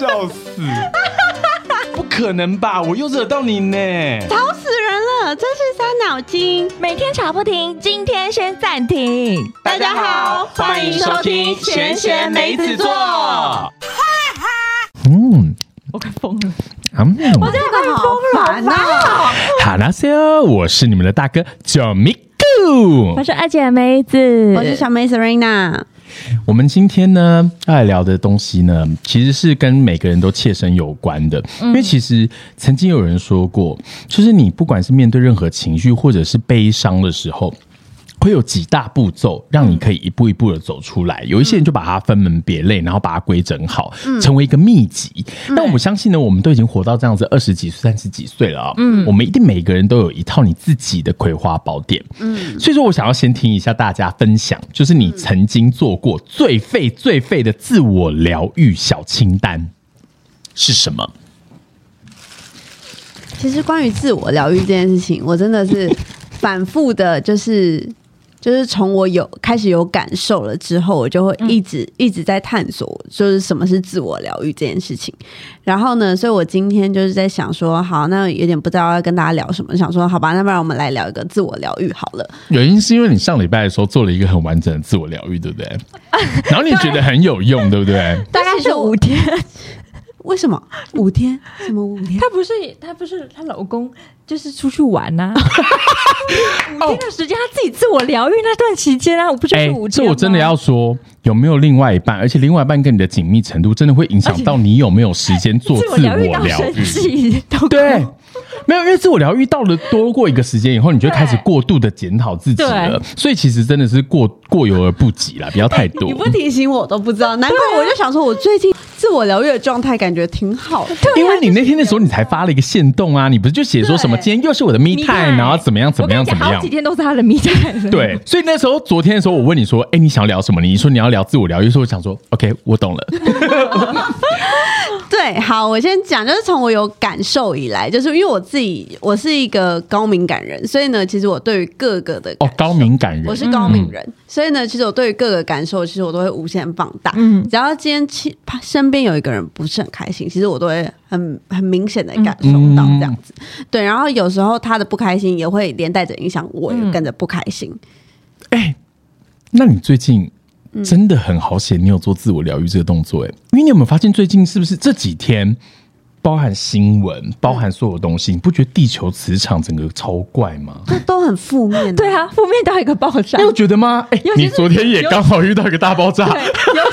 笑死！不可能吧？我又惹到你呢！吵死人了，真是伤脑筋。每天吵不停，今天先暂停。大家好，欢迎收听闲闲梅子座。嗯，我快疯了，嗯，我真的快疯了。烦啊！哈拉我是你们的大哥 Jo Migu 我。是二姐梅子，我是小梅 Serena。我们今天呢要来聊的东西呢，其实是跟每个人都切身有关的。因为其实曾经有人说过，就是你不管是面对任何情绪或者是悲伤的时候。会有几大步骤，让你可以一步一步的走出来。有一些人就把它分门别类，然后把它规整好，成为一个秘籍。但我们相信呢，我们都已经活到这样子二十几岁、三十几岁了啊、嗯，我们一定每个人都有一套你自己的葵花宝典。嗯，所以说我想要先听一下大家分享，就是你曾经做过最废、最废的自我疗愈小清单是什么？其实关于自我疗愈这件事情，我真的是反复的，就是就是从我有开始有感受了之后，我就会一直、一直在探索，就是什么是自我疗愈这件事情。然后呢，所以我今天就是在想说，好，那有点不知道要跟大家聊什么，想说好吧，那不然我们来聊一个自我疗愈好了。原因是因为你上礼拜的时候做了一个很完整的自我疗愈，对不对？然后你觉得很有用，对不对？大概是五天。为什么五天？什么五天？她不是她不是她老公，就是出去玩呐、五天的时间，他自己自我疗愈那段期间啊，我不就是五天这我真的要说，有没有另外一半？而且另外一半跟你的紧密程度，真的会影响到你有没有时间做自我 自我疗愈到生。气，对，没有，因为自我疗愈到了多过一个时间以后，你就会开始过度的检讨自己了对。所以其实真的是过过犹而不及了，不要太多。你不提醒我都不知道，难怪我就想说，我最近自我疗愈的状态感觉挺好的。因为你那天的时候，你才发了一个线动啊，你不是就写说什么今天又是我的 me time，然后怎么样怎么样怎么样好几？天都是他的迷 time。对，所以那时候昨天的时候，我问你说，哎、你想聊什么？你说你要聊自我疗愈，所以我想说，OK，我懂了。对，好，我先讲，就是从我有感受以来，就是因为我自己我是一个高敏感人，所以呢，其实我对于各个的哦，高敏感人，我是高敏人，所以呢，其实我对于各个感受，其实我都会无限放大。嗯，只要今天其身边有一个人不是很开心，其实我都会很很明显的感受到这样子。对，然后有时候他的不开心也会连带着影响我，也跟着不开心。哎、那你最近嗯真的很好写，你有做自我疗愈这个动作哎、因为你有没有发现最近是不是这几天，包含新闻，包含所有东西，你不觉得地球磁场整个超怪吗？这都很负面、对，啊，负面到一个爆炸你。有觉得吗？哎、你昨天也刚好遇到一个大爆炸，尤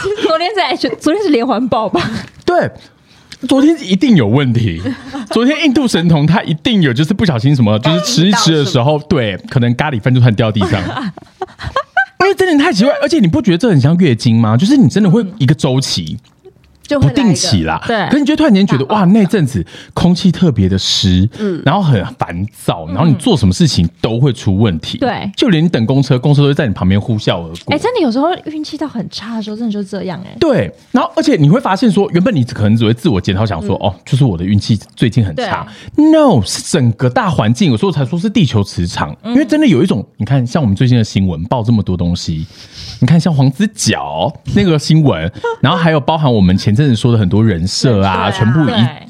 其昨天在，昨天是连环爆吧？对。昨天一定有问题。昨天印度神童他一定有，就是不小心什么，就是吃一吃的时候，对，可能咖喱饭就突然掉地上。因为真的太奇怪，而且你不觉得这很像月经吗？就是你真的会一个周期，不就会来一个定期啦。对可是你就突然间觉得哇，那阵子空气特别的湿，嗯，然后很烦躁，然后你做什么事情都会出问题。对就连你等公车，公车都会在你旁边呼啸而过。哎、真的有时候运气到很差的时候，真的就这样哎、对，然后而且你会发现说，原本你可能只会自我检讨，想说、哦，就是我的运气最近很差。No，是整个大环境，有时候才说是地球磁场，因为真的有一种，你看像我们最近的新闻报这么多东西，你看像黄子佼那个新闻，然后还有包含我们前阵子说的很多人设啊，啊全部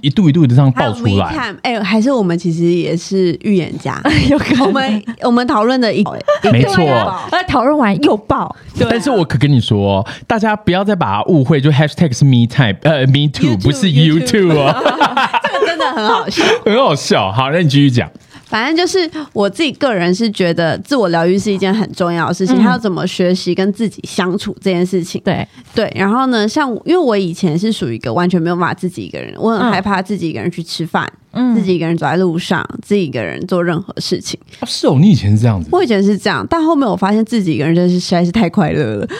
一一度一度的这样爆出来。time，哎、还是我们其实也是预言家。有可能我们我们讨论的一没错对啊呃，讨论完又爆，但是我可跟你说，大家不要再把它误会，就 hashtag 是 me time，呃，me too，YouTube，不是 YouTube you too 哦，这个真的很好笑。很好笑。好，那你继续讲。反正就是我自己个人是觉得自我疗愈是一件很重要的事情，嗯还有怎么学习跟自己相处这件事情。对，对，然后呢，像因为我以前是属于一个完全没有办法自己一个人，我很嗯害怕自己一个人去吃饭，嗯自己一个人走在路上，自己一个人做任何事情。哦是哦，你以前是这样子。我以前是这样，但后面我发现自己一个人真是实在是太快乐了。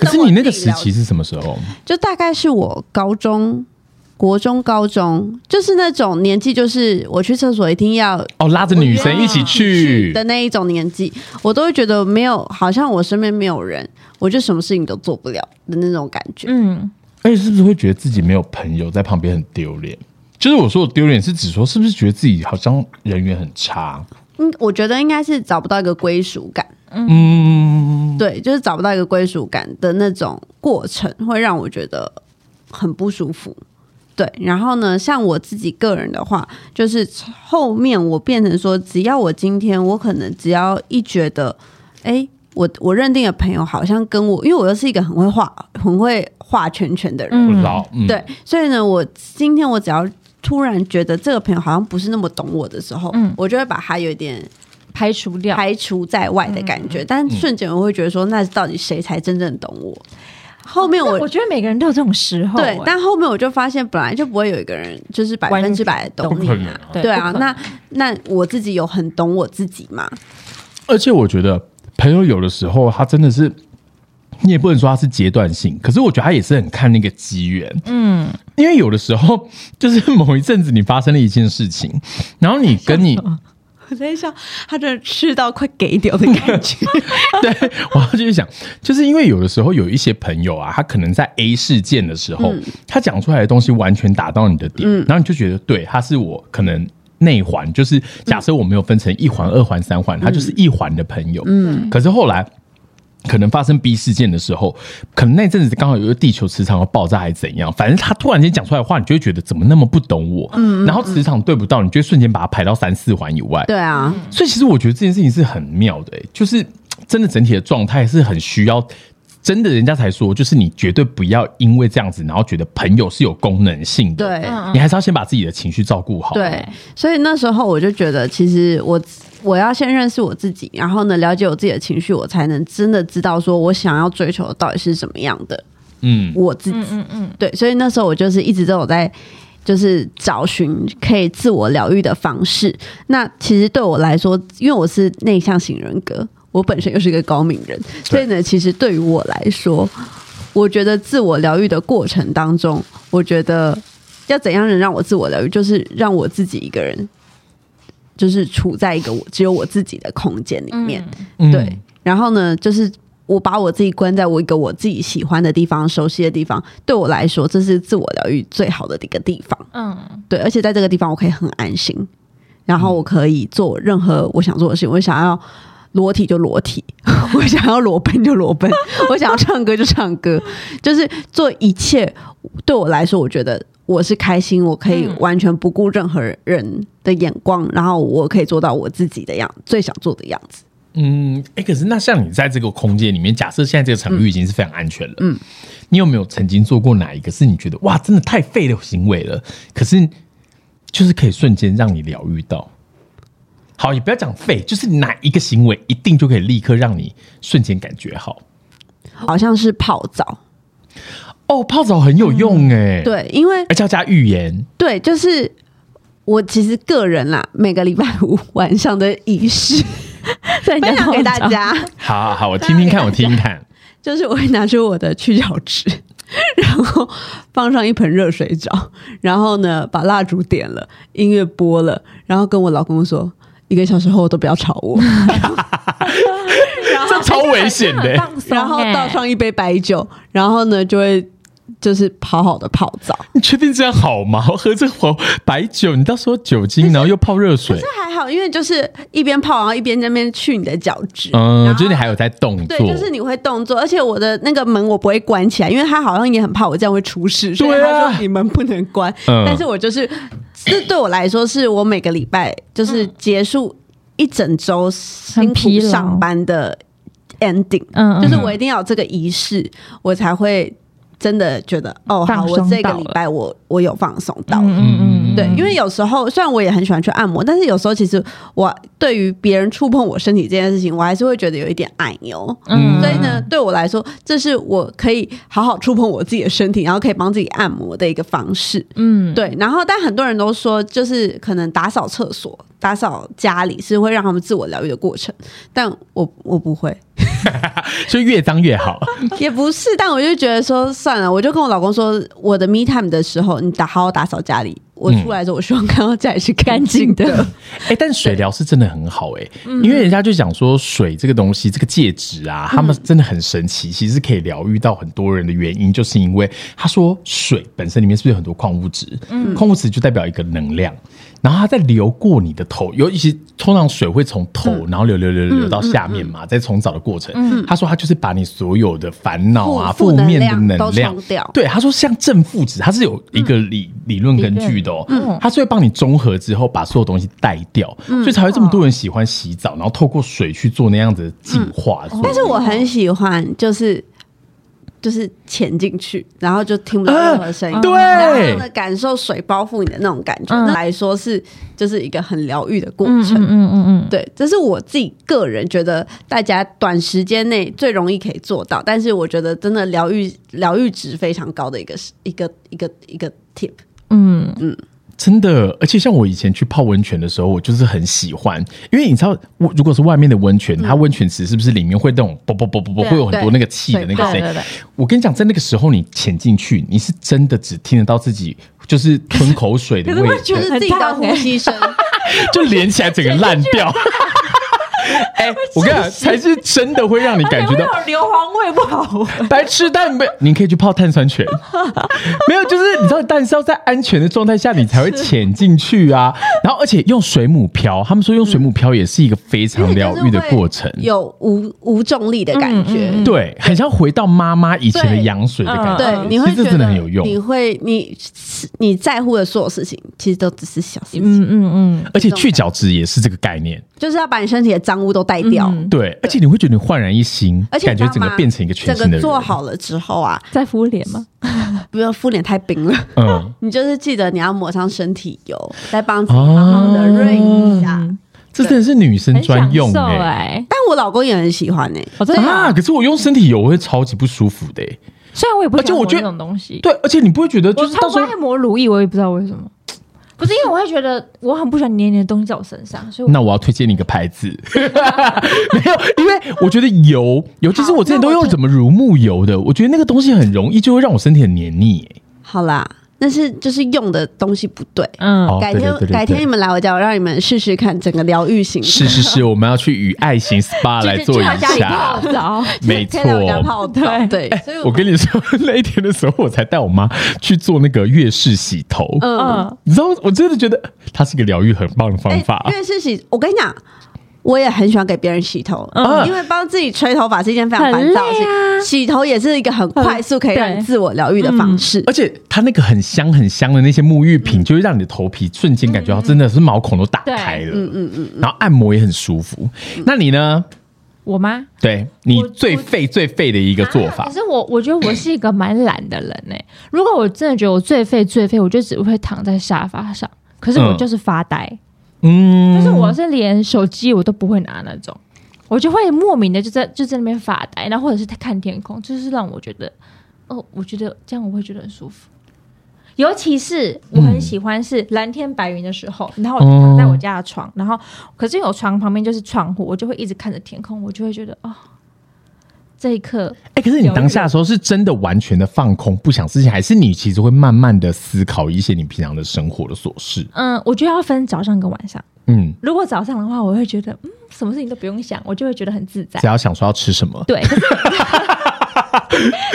可是你那个时期是什么时候？就大概是我高中、国中、高中，就是那种年纪，就是我去厕所一定要哦，拉着女生一起去的那一种年纪，我都会觉得没有，好像我身边没有人，我就什么事情都做不了的那种感觉。嗯，而且是不是会觉得自己没有朋友在旁边很丢脸？就是我说的丢脸是指说，是不是觉得自己好像人缘很差？嗯，我觉得应该是找不到一个归属感，嗯，对，就是找不到一个归属感的那种过程，会让我觉得很不舒服。对，然后呢，像我自己个人的话，就是后面我变成说，只要我今天我可能只要一觉得，哎，我我认定的朋友好像跟我，因为我又是一个很会画、很会画圈圈的人，嗯，对，所以呢，我今天我只要突然觉得这个朋友好像不是那么懂我的时候，嗯我就会把他有点排除掉。排除在外的感觉，但瞬间我会觉得说，那到底谁才真正懂我？后面我我觉得每个人都有这种时候、对哎，但后面我就发现，本来就不会有一个人就是百分之百的懂你不可能啊。啊对啊，那那我自己有很懂我自己嘛？而且我觉得朋友有的时候他真的是，你也不能说他是阶段性，可是我觉得他也是很看那个机缘，嗯，因为有的时候就是某一阵子你发生了一件事情，然后你跟你 我在想，他真的吃到快给掉的感觉。对，我要继续讲，就是因为有的时候有一些朋友啊，他可能在 A 事件的时候，他讲出来的东西完全打到你的点，然后你就觉得对，他是我可能。内环就是假设我没有分成一环、二环、三环，他就是一环的朋友。嗯，可是后来可能发生 B 事件的时候，可能那阵子刚好有一个地球磁场要爆炸，还是怎样，反正他突然间讲出来的话，你就会觉得怎么那么不懂我。嗯，然后磁场对不到，你就会瞬间把它排到三四环以外。对啊，所以其实我觉得这件事情是很妙的、欸，就是真的整体的状态是很需要。真的，人家才说，就是你绝对不要因为这样子，然后觉得朋友是有功能性的。对你还是要先把自己的情绪照顾好。对，所以那时候我就觉得，其实我我要先认识我自己，然后呢，了解我自己的情绪，我才能真的知道说我想要追求的到底是什么样的嗯，我自己。嗯嗯嗯，对，所以那时候我就是一直都有在，就是找寻可以自我疗愈的方式。那其实对我来说，因为我是内向型人格，我本身又是一个高敏人，所以呢，其实对于我来说，我觉得自我疗愈的过程当中，我觉得要怎样能让我自我疗愈，就是让我自己一个人，就是处在一个我只有我自己的空间里面。嗯对，然后呢，就是我把我自己关在我一个我自己喜欢的地方、熟悉的地方，对我来说，这是自我疗愈最好的一个地方。嗯，对，而且在这个地方，我可以很安心，然后我可以做任何我想做的事情。我想要裸体就裸体，我想要裸奔就裸奔，我想要唱歌就唱歌，就是做一切。对我来说，我觉得我是开心，我可以嗯完全不顾任何人的眼光，然后我可以做到我自己的样最想做的样子。嗯，哎、可是那像你在这个空间里面，假设现在这个场域已经是非常安全了，嗯嗯，你有没有曾经做过哪一个是你觉得哇，真的太废的行为了？可是就是可以瞬间让你疗愈到。好，也不要讲废，就是哪一个行为一定就可以立刻让你瞬间感觉好。好像是泡澡，哦，泡澡很有用哎、，对，因为而且要加浴盐，对，就是我其实个人啦，每个礼拜五晚上的仪式 分享给大，家，好好好，我听听看，我听听看。就是我会拿出我的去角质，然后放上一盆热水澡，然后呢把蜡烛点了，音乐播了，然后跟我老公说。一个小时后都不要吵我，这超危险的、然后欸倒上一杯白酒，然后呢就会就是好好的泡澡。你确定这样好吗？我喝这口白酒，你到时候酒精，然后又泡热水这，还好，因为就是一边泡，然后一边在那边去你的角质。嗯，然后就是你还有在动作，对，就是你会动作，而且我的那个门我不会关起来，因为他好像也很怕我这样会出事，所以对啊他说你门不能关。嗯但是我就是，这对我来说是我每个礼拜就是结束一整周辛苦上班的 ending，嗯嗯就是我一定要有这个仪式，我才会真的觉得哦，好，我这个礼拜我我有放松到了。嗯嗯对，因为有时候虽然我也很喜欢去按摩，但是有时候其实我对于别人触碰我身体这件事情，我还是会觉得有一点碍牛。嗯所以呢，对我来说，这是我可以好好触碰我自己的身体，然后可以帮自己按摩的一个方式。嗯，对，然后但很多人都说，就是可能打扫厕所、打扫家里是会让他们自我疗愈的过程，但我我不会，所以越脏越好。也不是，但我就觉得说算了，我就跟我老公说，我的 me time 的时候，你打好好打扫家里。我出来的时候，我希望看到家里是干净的。哎、但水疗是真的很好哎、因为人家就讲说水这个东西，这个介质啊，他们真的很神奇，其实可以疗愈到很多人的原因，就是因为他说水本身里面是不是有很多矿物质？嗯矿物质就代表一个能量。然后它再流过你的头，尤其通常水会从头，嗯。然后流流流流流到下面嘛，在冲澡的过程，他说他就是把你所有的烦恼啊、负负面的能量都能量冲掉。对，他说像正负值，它是有一个理、理论根据的哦，嗯。它是会帮你中和之后把所有东西带掉，所以才会这么多人喜欢洗澡，然后透过水去做那样子的净化。但是我很喜欢，就是就是潜进去，然后就听不到任何声音，呃对。然后呢感受水包覆你的那种感觉，嗯。那来说是就是一个很疗愈的过嗯程。嗯嗯嗯嗯，对，这是我自己个人觉得大家短时间内最容易可以做到，但是我觉得真的疗愈疗愈值非常高的一个一个一个一个 tip 嗯。嗯真的，而且像我以前去泡温泉的时候，我就是很喜欢，因为你知道，我如果是外面的温泉，它温泉池是不是里面会那种啵啵啵啵啵，会有很多那个气的那个声音？我跟你讲，在那个时候你潜进去，你是真的只听得到自己就是吞口水的味道，就是自己的呼吸声，就连起来整个烂掉。哎、我跟你讲，才是真的会让你感觉到硫磺味不好。闻。白痴，但没，你可以去泡碳酸泉，没有，就是你知道，但是要在安全的状态下，你才会潜进去啊。然后，而且用水母漂，他们说用水母漂也是一个非常疗愈的过程，有无无重力的感觉。嗯嗯嗯。对，很像回到妈妈以前的羊水的感觉。对，嗯你会觉得真的很有用。你会你你在乎的所有事情，其实都只是小事情，嗯嗯嗯，而且去角质也是这个概念，就是要把你身体的脏污都带掉。嗯对，而且你会觉得你焕然一新，而且感觉整个变成一个全整个新的人。做好了之后啊，再敷脸吗？不要敷脸太冰了，嗯，你就是记得你要抹上身体油，再帮自己好好的润一下。嗯这真的是女生专用哎、哎，但我老公也很喜欢呢、我真的啊！可是我用身体油我会超级不舒服的、欸。虽然我也不喜欢抹而且我觉得这种东西，对，而且你不会觉得就是到时候爱抹乳液，我也不知道为什么。不是因为我会觉得我很不喜欢黏黏的东西在我身上，所以我那我要推荐你一个牌子，没有，因为我觉得油，尤其是我之前都用什么乳木油的，我觉得那个东西很容易就会让我身体很黏腻、欸。好啦，但是就是用的东西不对。嗯哦改天对对对对改天你们来我家，我让你们试试看整个疗愈型。是是是，我们要去与爱型 SPA 来做一下泡。澡，没错，泡澡，对，所以 我跟你说，那一天的时候，我才带我妈去做那个月式洗头。嗯。嗯，你知道，我真的觉得它是一个疗愈很棒的方法。月式洗，我跟你讲，我也很喜欢给别人洗头，嗯因为帮自己吹头发是一件非常烦躁的事啊情。洗头也是一个很快速可以让你自我疗愈的方式。而且它那个很香很香的那些沐浴品，就会让你的头皮瞬间感觉到真的是毛孔都打开了，嗯嗯嗯，然后按摩也很舒服。那你呢？我吗？对你最废最废的一个做法可，是我我觉得我是一个蛮懒的人呢、如果我真的觉得我最废最废，我就只会躺在沙发上。可是我嗯就是发呆，嗯，嗯就是我是连手机我都不会拿那种，我就会莫名的就在就在那边发呆，然后或者是看天空，就是让我觉得，哦，我觉得这样我会觉得很舒服。尤其是我很喜欢是蓝天白云的时候，然后我就躺在我家的床，然后可是有床旁边就是窗户，我就会一直看着天空，我就会觉得哦，这一刻哎、可是你当下的时候是真的完全的放空，不想事情，还是你其实会慢慢的思考一些你平常的生活的琐事？嗯，我觉得要分早上跟晚上。嗯，如果早上的话，我会觉得嗯，什么事情都不用想，我就会觉得很自在只。要想说要吃什么，对，可是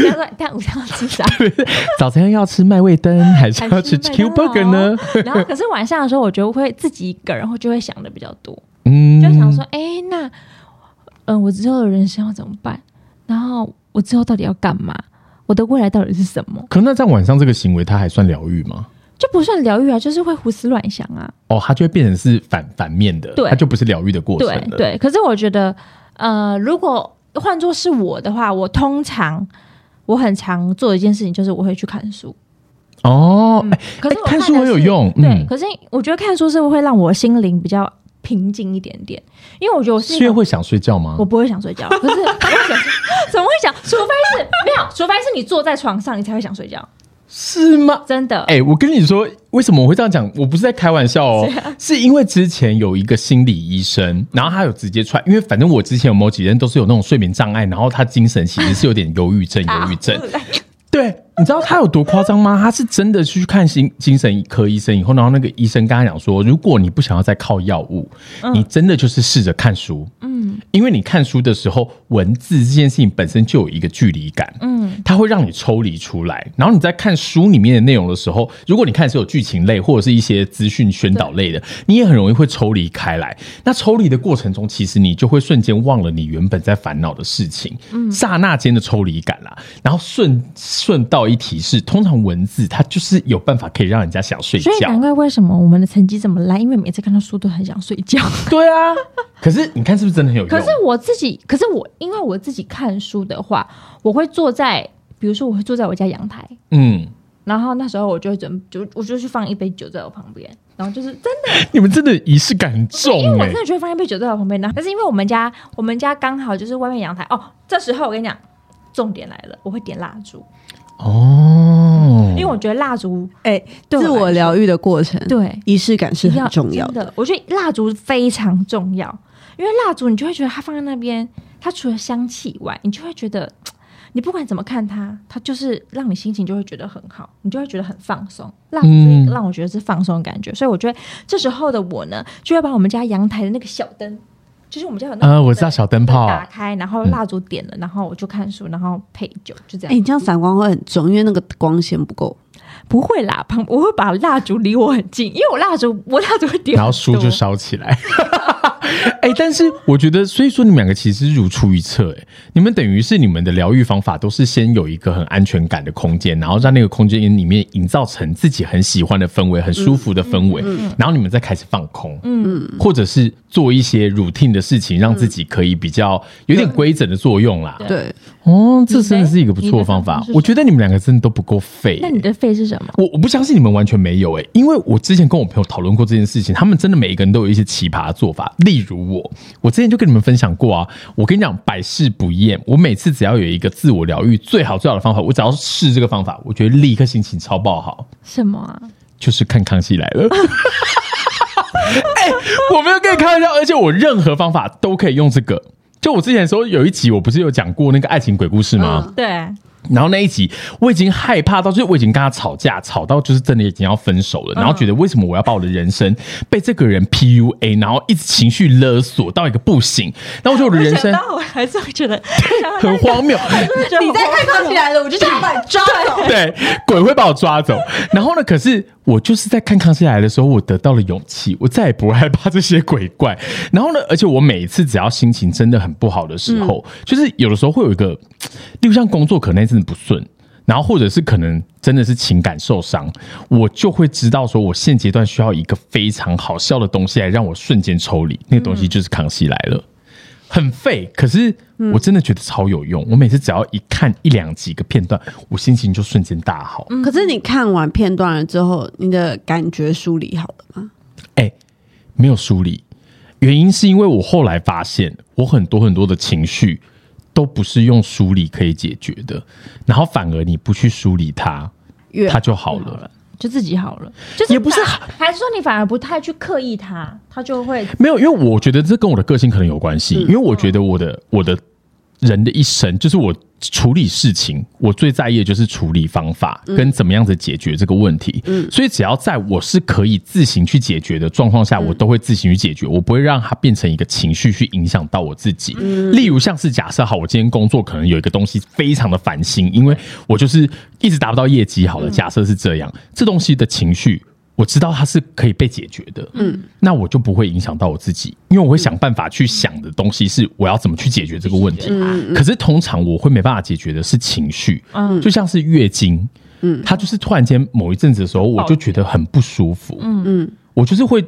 他说：“但午餐要吃啥？早餐要吃麦味登还是要吃 Q Burger 呢？然后可是晚上的时候，我觉得会自己一个人，会就会想的比较多，嗯，就想说，哎、那嗯、我之后的人生要怎么办？然后我之后到底要干嘛？我的未来到底是什么？可那在晚上这个行为，它还算疗愈吗？就不算疗愈啊，就是会胡思乱想啊。哦，它就会变成是反反面的，对它就不是疗愈的过程了。对对，可是我觉得，呃，如果换作是我的话，我通常我很常做的一件事情就是我会去看书。哦，哎、可是看书很有用对。嗯可是我觉得看书是会让我心灵比较平静一点点，因为我觉得我是一个是因为会想睡觉吗我？不会想睡觉，可是我会想怎么会想？除非是没有，除非是你坐在床上，你才会想睡觉，是吗？真的。哎、我跟你说，为什么我会这样讲？我不是在开玩笑哦，啊是因为之前有一个心理医生，然后他有直接出来，因为反正我之前有某几人都是有那种睡眠障碍，然后他精神其实是有点忧郁症，忧郁症。对，你知道他有多夸张吗？他是真的去看心精神科医生以后，然后那个医生跟他讲说，如果你不想要再靠药物，你真的就是试着看书。嗯，因为你看书的时候，文字这件事情本身就有一个距离感。嗯，它会让你抽离出来。然后你在看书里面的内容的时候，如果你看是有剧情类或者是一些资讯宣导类的，你也很容易会抽离开来。那抽离的过程中，其实你就会瞬间忘了你原本在烦恼的事情，嗯刹那间的抽离感啦。然后顺顺道一提示，通常文字它就是有办法可以让人家想睡觉。所以。难怪为什么我们的成绩这么烂，因为每次看到书都很想睡觉。对啊，可是你看是不是真的很有用？可是我自己，可是我因为我自己看书的话，我会坐在，比如说我会坐在我家阳台，嗯，然后那时候我就会准就我就去放一杯酒在我旁边，然后就是真的，你们真的仪式感很因重因、为我真的觉得放一杯酒在我旁边，然后但是因为我们家我们家刚好就是外面阳台。哦，这时候我跟你讲，重点来了，我会点蜡烛，哦，因为我觉得蜡烛哎，自我疗愈的过程，对仪式感是很重要的。我觉得蜡烛非常重要，因为蜡烛你就会觉得它放在那边，它除了香气以外，你就会觉得。你不管怎么看它，它就是让你心情就会觉得很好，你就会觉得很放松。蜡烛嗯让我觉得是放松的感觉，所以我觉得这时候的我呢，就会把我们家阳台的那个小灯，就是我们家有那个啊我知道小灯泡打开，然后蜡烛点了，然后我就看书，然后配酒，就这样。哎，你这样散光会很重，因为那个光线不够。不会啦，旁我会把蜡烛离我很近，因为我蜡烛我蜡烛会点，然后书就烧起来。哎、但是我觉得，所以说你们两个其实如出一辙。哎，你们等于是你们的疗愈方法都是先有一个很安全感的空间，然后在那个空间里面营造成自己很喜欢的氛围、很舒服的氛围，然后你们再开始放空，嗯，或者是做一些 routine 的事情，让自己可以比较有点规整的作用啦。对，哦，这真的是一个不错的方法我觉得你们两个真的都不够废、那你的废是什么？我我不相信你们完全没有哎、因为我之前跟我朋友讨论过这件事情，他们真的每一个人都有一些奇葩的做法。例如我，我我之前就跟你们分享过啊，我跟你讲百试不厌，我每次只要有一个自我疗愈最好最好的方法，我只要试这个方法，我觉得立刻心情超爆好，什么啊？就是看《康熙来了》哎、我没有跟你开玩笑，而且我任何方法都可以用这个。就我之前说有一集，我不是有讲过那个爱情鬼故事吗？对，然后那一集我已经害怕到，就是我已经跟他吵架，吵到就是真的已经要分手了，然后觉得为什么我要把我的人生被这个人 PUA，然后一直情绪勒索到一个不行，然后我觉得我的人生我还是 会觉得很荒谬，你再看康熙来了，我就想要把你抓走。对，鬼会把我抓走。然后呢，可是我就是在看康熙来的时候，我得到了勇气，我再也不会害怕这些鬼怪。然后呢，而且我每一次只要心情真的很不好的时候，就是有的时候会有一个，例如像工作可能那阵子不顺。然后，或者是可能真的是情感受伤，我就会知道说，我现阶段需要一个非常好笑的东西来让我瞬间抽离。那个东西就是《康熙来了》，很废，可是我真的觉得超有用。我每次只要一看一两集个片段，我心情就瞬间大好。可是你看完片段了之后，你的感觉梳理好了吗？哎、没有梳理，原因是因为我后来发现，我很多很多的情绪都不是用梳理可以解决的，然后反而你不去梳理它，它就好好了。就自己好了，就是也不是还是说你反而不太去刻意它，它就会没有，因为我觉得这跟我的个性可能有关系，因为我觉得我的我的人的一生，就是我处理事情，我最在意的就是处理方法跟怎么样子解决这个问题。嗯，所以只要在我是可以自行去解决的状况下，我都会自行去解决，我不会让它变成一个情绪去影响到我自己。例如像是假设好，我今天工作可能有一个东西非常的烦心，因为我就是一直达不到业绩。好了，假设是这样，这东西的情绪。我知道它是可以被解决的，嗯，那我就不会影响到我自己，因为我会想办法去想的东西是我要怎么去解决这个问题。可是通常我会没办法解决的是情绪，嗯，就像是月经，嗯，它就是突然间某一阵子的时候，我就觉得很不舒服，嗯。嗯，我就是会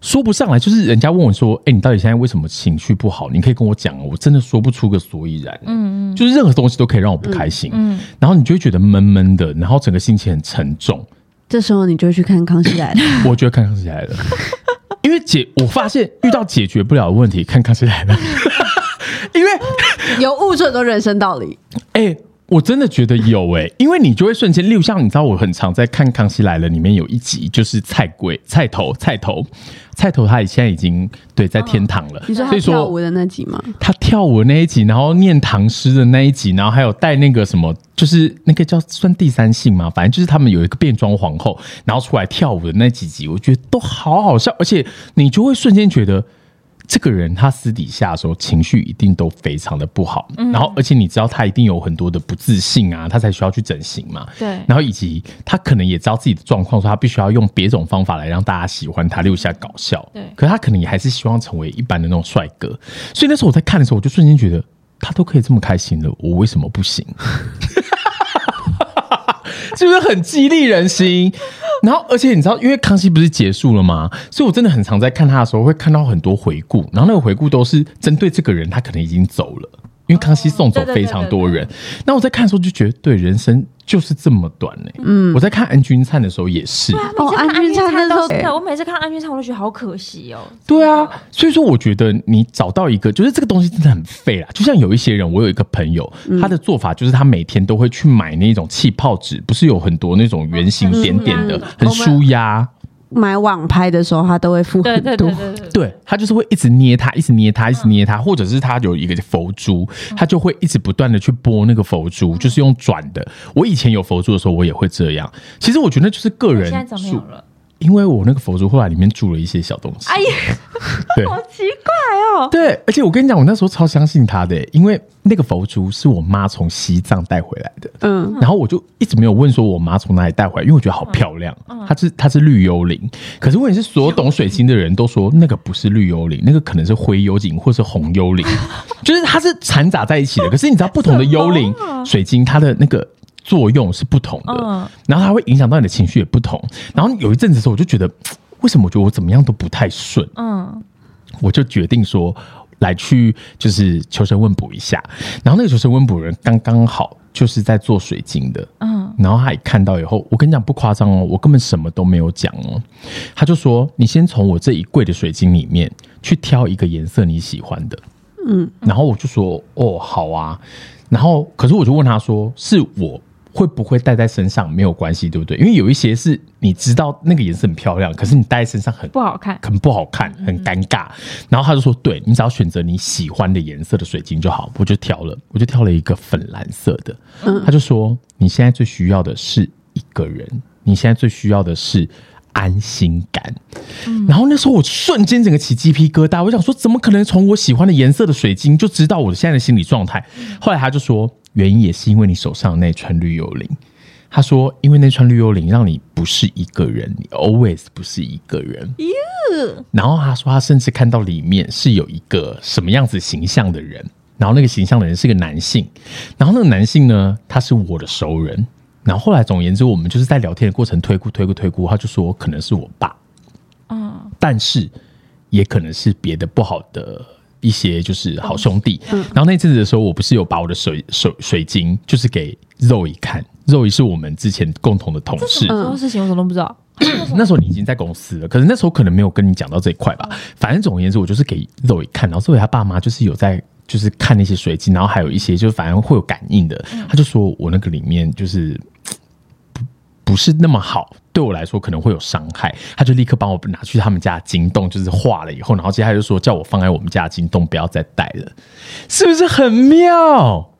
说不上来，就是人家问我说，哎、你到底现在为什么情绪不好？你可以跟我讲哦，我真的说不出个所以然，嗯嗯，就是任何东西都可以让我不开心，嗯，然后你就会觉得闷闷的，然后整个心情很沉重。这时候你就会去看《康熙来了》。我觉得看康熙来了，因为解我发现遇到解决不了的问题，看康熙来了，因为有悟出很多人生道理。哎、我真的觉得有哎、因为你就会瞬间，例如像你知道，我很常在看《康熙来了》里面有一集就是菜龟菜头菜头菜头，他现在已经对在天堂了，你说他跳舞的那集吗？他跳舞的那一集，然后念唐诗的那一集，然后还有带那个什么，就是那个叫算第三性嘛，反正就是他们有一个变装皇后，然后出来跳舞的那几集，我觉得都好好笑，而且你就会瞬间觉得。这个人他私底下的时候情绪一定都非常的不好，然后而且你知道他一定有很多的不自信啊，他才需要去整形嘛。对然后以及他可能也知道自己的状况，说他必须要用别种方法来让大家喜欢他，留下搞笑。对可是他可能也还是希望成为一般的那种帅哥，所以那时候我在看的时候，我就瞬间觉得他都可以这么开心了，我为什么不行？是不是很激励人心？然后，而且你知道，因为康熙不是结束了吗？所以我真的很常在看他的时候，会看到很多回顾，然后那个回顾都是针对这个人，他可能已经走了，因为康熙送走非常多人。那我在看的时候就觉得，对，人生就是这么短呢、嗯，我在看安君灿的时候也是，哦安君灿的时候对我每次看到安君灿，我都觉得好可惜哦。对啊，所以说我觉得你找到一个，就是这个东西真的很废啦。就像有一些人，我有一个朋友，他的做法就是他每天都会去买那种气泡纸，不是有很多那种圆形点点的，嗯很舒压。买网拍的时候，他都会付很多。对他就是会一直捏它，一直捏它，一直捏它，或者是他有一个佛珠，他就会一直不断的去拨那个佛珠，就是用转的。我以前有佛珠的时候，我也会这样。其实我觉得就是个人现在怎么住样，了？因为我那个佛珠后来里面住了一些小东西。哎呀，对好奇怪哦。对，而且我跟你讲，我那时候超相信他的，因为那个佛珠是我妈从西藏带回来的。嗯，然后我就一直没有问说我妈从哪里带回来，因为我觉得好漂亮。它是它是绿幽灵，可是问题是所有懂水晶的人都说那个不是绿幽灵，那个可能是灰幽灵或是红幽灵，就是它是掺杂在一起的。可是你知道不同的幽灵水晶它的那个。作用是不同的，嗯然后它会影响到你的情绪也不同。然后有一阵子的时候，我就觉得，为什么我觉得我怎么样都不太顺？嗯，我就决定说来去就是求神问卜一下。然后那个求神问卜人刚刚好就是在做水晶的，嗯，然后他一看到以后，我跟你讲不夸张哦，我根本什么都没有讲哦，他就说你先从我这一柜的水晶里面去挑一个颜色你喜欢的，嗯，然后我就说哦好啊，然后可是我就问他说是我。会不会戴在身上没有关系，对不对？因为有一些是你知道那个颜色很漂亮，可是你戴在身上很不好看。很不好看，很尴尬。然后他就说：“对你只要选择你喜欢的颜色的水晶就好。”我就挑了，我就挑了一个粉蓝色的。他就说：“你现在最需要的是一个人，你现在最需要的是。”安心感，然后那时候我瞬间整个起鸡皮疙瘩，我想说怎么可能从我喜欢的颜色的水晶就知道我现在的心理状态？后来他就说，原因也是因为你手上的那串绿幽灵。他说，因为那串绿幽灵让你不是一个人，你 always 不是一个人。然后他说，他甚至看到里面是有一个什么样子形象的人，然后那个形象的人是个男性，然后那个男性呢，他是我的熟人。然后后来，总而言之，我们就是在聊天的过程推估、推估、推估，他就说可能是我爸，嗯，但是也可能是别的不好的一些就是好兄弟。然后那阵子的时候，我不是有把我的水水水晶就是给肉一看，肉一是我们之前共同的同事，什么？事情我怎么都不知道？那时候你已经在公司了，可是那时候可能没有跟你讲到这一块吧。反正总而言之，我就是给肉一看，然后作为他爸妈就是有在就是看那些水晶，然后还有一些就是反正会有感应的，他就说我那个里面就是不不是那么好，对我来说可能会有伤害，他就立刻帮我拿去他们家的金洞，就是化了以后，然后接下来就说叫我放在我们家的金洞，不要再带了，是不是很妙？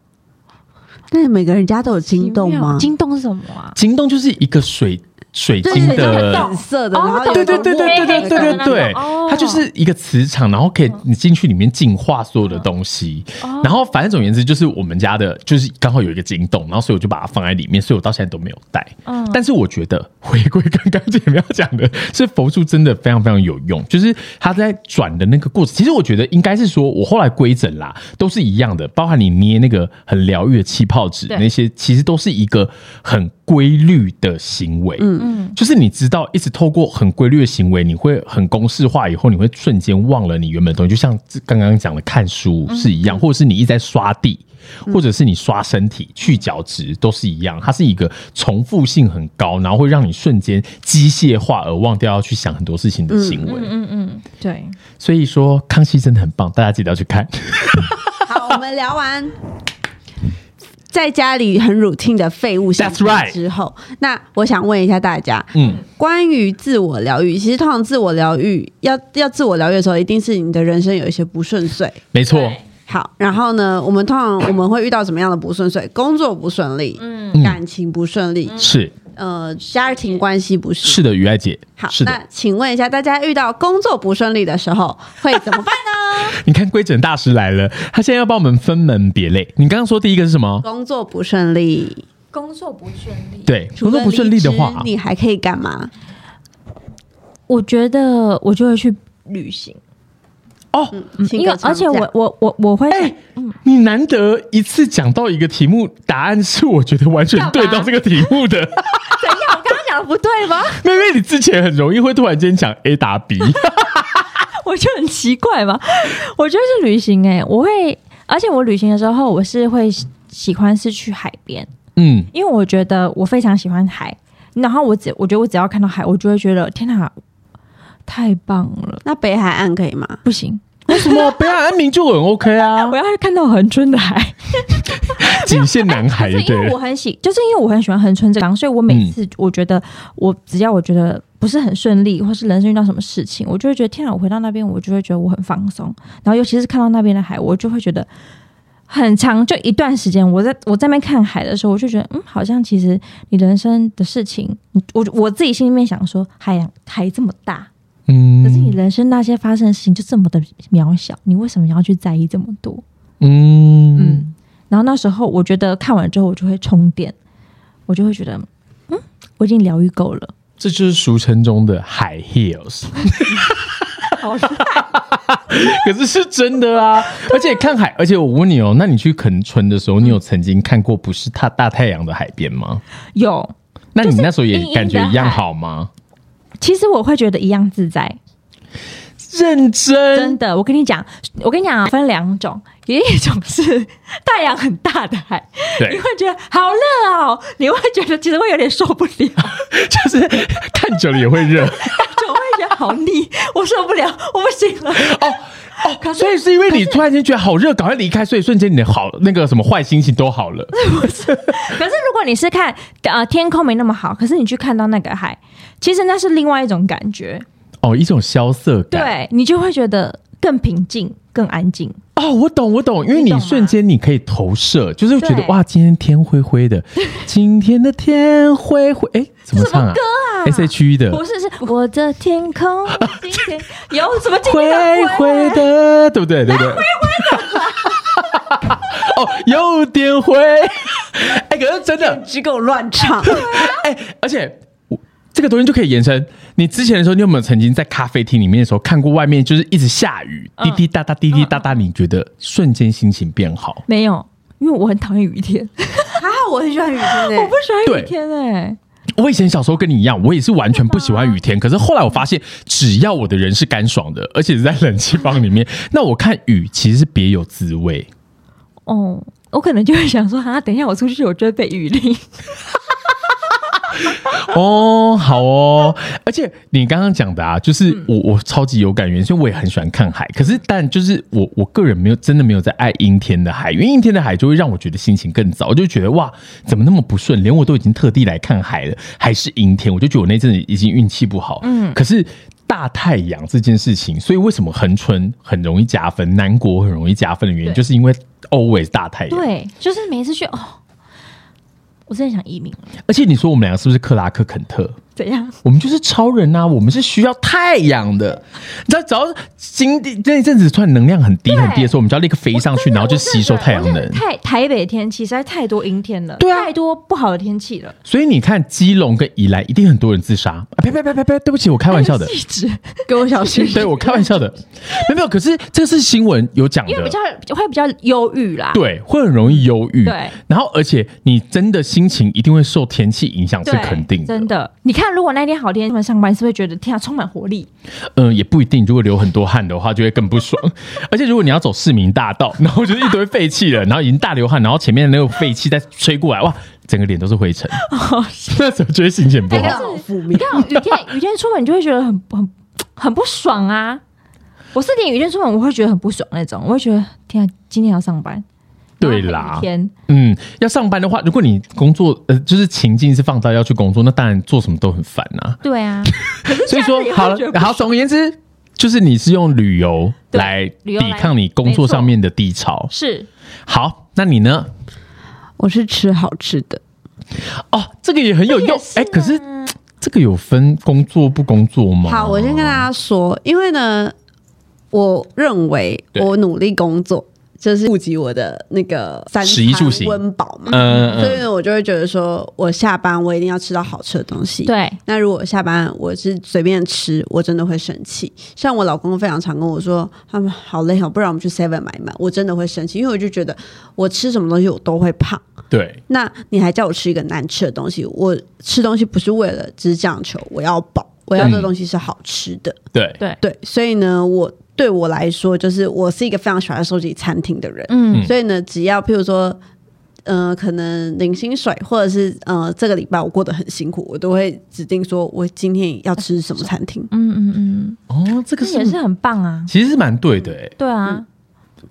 那每个人家都有金洞吗？金洞是什么啊？金洞就是一个水水晶的粉色的，哦然后对对对对对对对对它就是一个磁场，然后可以你进去里面净化所有的东西。然后反正总而言之，就是我们家的，就是刚好有一个金洞，然后所以我就把它放在里面，所以我到现在都没有带。嗯但是我觉得回归刚刚姐妹要讲的是佛珠真的非常非常有用，就是它在转的那个过程，其实我觉得应该是说我后来规整啦，都是一样的，包含你捏那个很疗愈的气泡纸那些，其实都是一个很规律的行为。嗯嗯，就是你知道，一直透过很规律的行为，你会很公式化，以后你会瞬间忘了你原本的东西，就像刚刚讲的看书是一样，或者是你一直在刷地。或者是你刷身体、去角质都是一样，它是一个重复性很高，然后会让你瞬间机械化而忘掉要去想很多事情的行为。嗯嗯，对，所以说，康熙真的很棒，大家记得要去看。好，我们聊完在家里很 routine 的废物相 That's 处 right 之后，那我想问一下大家，嗯，关于自我疗愈，其实通常自我疗愈要要自我疗愈的时候，一定是你的人生有一些不顺遂，没错，好，然后呢，我们通常我们会遇到什么样的不顺遂？工作不顺利，嗯，感情不顺利，是呃，家庭关系不是。是的，于爱姐，好，是那。请问一下，大家遇到工作不顺利的时候 会怎么办呢？你看规整大师来了，他现在要帮我们分门别类。你刚刚说第一个是什么？工作不顺利，工作不顺利，对，工作不顺利的话你还可以干嘛？我觉得我就会去旅行，哦，嗯因为而且我我我我会，哎你难得一次讲到一个题目，答案是我觉得完全对到这个题目的。怎样？我刚刚讲的不对吗？妹妹，你之前很容易会突然间讲 A 答 B，我就很奇怪嘛。我觉得是旅行哎、我会，而且我旅行的时候，我是会喜喜欢是去海边，嗯，因为我觉得我非常喜欢海。然后我只我觉得我只要看到海，我就会觉得天哪，太棒了！那北海岸可以吗？不行，为什么北海安明就很 OK 啊我？要看到恒春的海。仅限南海，是因为对我，很喜，就是因为我很喜欢恒春这个地方，所以我每次我觉得我只要我觉得不是很顺利，或是人生遇到什么事情，我就会觉得天啊，我回到那边，我就会觉得我很放松。然后尤其是看到那边的海，我就会觉得很长，就一段时间，我在我在那边看海的时候，我就觉得嗯，好像其实你人生的事情，你我我自己心里面想说，海洋海这么大，嗯可是你人生那些发生的事情就这么的渺小，你为什么要去在意这么多？嗯嗯，然后那时候我觉得看完之后我就会充电，我就会觉得，嗯，我已经疗愈够了。这就是俗称中的海 heels，好可是是真的啊！而且看海，而且我问你哦，那你去垦村的时候，你有曾经看过不是大大太阳的海边吗？有，那你那时候也感觉一样好吗？其实我会觉得一样自在，认真真的。我跟你讲，我跟你讲啊，分两种，有一种是太阳很大的海，你对，会觉得好热哦，你会觉得其实会有点受不了，就是看久了也会热 就会觉得好腻，我受不了，我不行了。哦哦。所以是因为你突然间觉得好热，赶快离开，所以瞬间你的好那个什么坏心情都好了。可是如果你是看呃天空没那么好，可是你去看到那个海，其实那是另外一种感觉，哦，一种萧瑟感。对你就会觉得更平静、更安静。哦，我懂，我懂，因为你瞬间你可以投射，就是觉得哇，今天天灰灰的，今天的天灰灰，哎，怎么唱啊？歌啊 S H E 的不是，是我的天空，今天有什么今灰灰的，对不对？对不对？哦，有点灰。哎，可是真的，只给我乱唱，哎，而且我这个东西就可以延伸。你之前的时候，你有没有曾经在咖啡厅里面的时候看过外面就是一直下雨，滴滴答答，滴滴答答，你觉得瞬间心情变好？没有，因为我很讨厌雨天，还好我很喜欢雨天欸、我不喜欢雨天哎、我以前小时候跟你一样，我也是完全不喜欢雨天。可是后来我发现，只要我的人是干爽的，而且是在冷气房里面，那我看雨其实是别有滋味。哦，我可能就会想说，啊，等一下我出去，我就会被雨淋。哦，好哦，而且你刚刚讲的啊，就是我我超级有感原因，所以我也很喜欢看海。可是，但就是我我个人没有真的没有在爱阴天的海，因为阴天的海就会让我觉得心情更糟，我就觉得哇，怎么那么不顺？连我都已经特地来看海了，还是阴天，我就觉得我那阵子已经运气不好。嗯，可是。大太阳这件事情，所以为什么恒春很容易加分，南国很容易加分的原因，就是因为 always 大太阳。对，就是每次去哦，我真的想移民。而且你说我们两个是不是克拉克肯特？怎样？我们就是超人啊！我们是需要太阳的。你知道，只要经历那一阵子突然能量很低很低的时候，我们就要立刻飞上去，然后就吸收太阳能。太台北天气实在太多阴天了，对啊太多不好的天气了。所以你看，基隆跟宜兰一定很多人自杀。啊呸呸呸呸呸！对不起，我开玩笑的。一直，给我小心。对我开玩笑的，没有没有。可是这是新闻有讲的因为比，较会比较忧郁啦。对，会很容易忧郁。对，然后而且你真的心情一定会受天气影响，是，肯定的。真的，你看，如果那天好天，出门上班是不是觉得天啊充满活力？嗯，也不一定。如果流很多汗的话，就会更不爽。而且如果你要走市民大道，然后就是一堆废气了，然后已经大流汗，然后前面的那个废气再吹过来，哇，整个脸都是灰尘。那时候觉得心情不哎好。你。看雨天，雨天出门你就会觉得很很很不爽啊！我是点雨天出门我会觉得很不爽那种，我会觉得天啊，今天要上班。对啦，天。嗯，要上班的话，如果你工作呃，就是情境是放到要去工作，那当然做什么都很烦呐、对啊，所以说好了好，总而言之，就是你是用旅游对来旅游来抵抗你工作上面的低潮。是。好，那你呢？我是吃好吃的，哦，这个也很有用。哎、可是这个有分工作不工作吗？好，我先跟大家说，因为呢，我认为我努力工作，就是顾及我的那个三食衣住行餐温饱嘛。嗯，嗯所以呢，我就会觉得说，我下班我一定要吃到好吃的东西。。对，那如果下班我是随便吃，我真的会生气。像我老公非常常跟我说，他们好累哦，不然我们去 Seven 买一买。我真的会生气，因为我就觉得我吃什么东西我都会胖。对，那你还叫我吃一个难吃的东西？我吃东西不是为了只讲求我要饱，我要这个东西是好吃的。对，对对，所以呢，我对我来说，就是我是一个非常喜欢收集餐厅的人，嗯所以呢，只要譬如说。呃，可能领薪水，或者是呃，这个礼拜我过得很辛苦，我都会指定说我今天要吃什么餐厅。嗯嗯嗯，哦，这个是也是很棒啊。其实是蛮对的哎，对啊，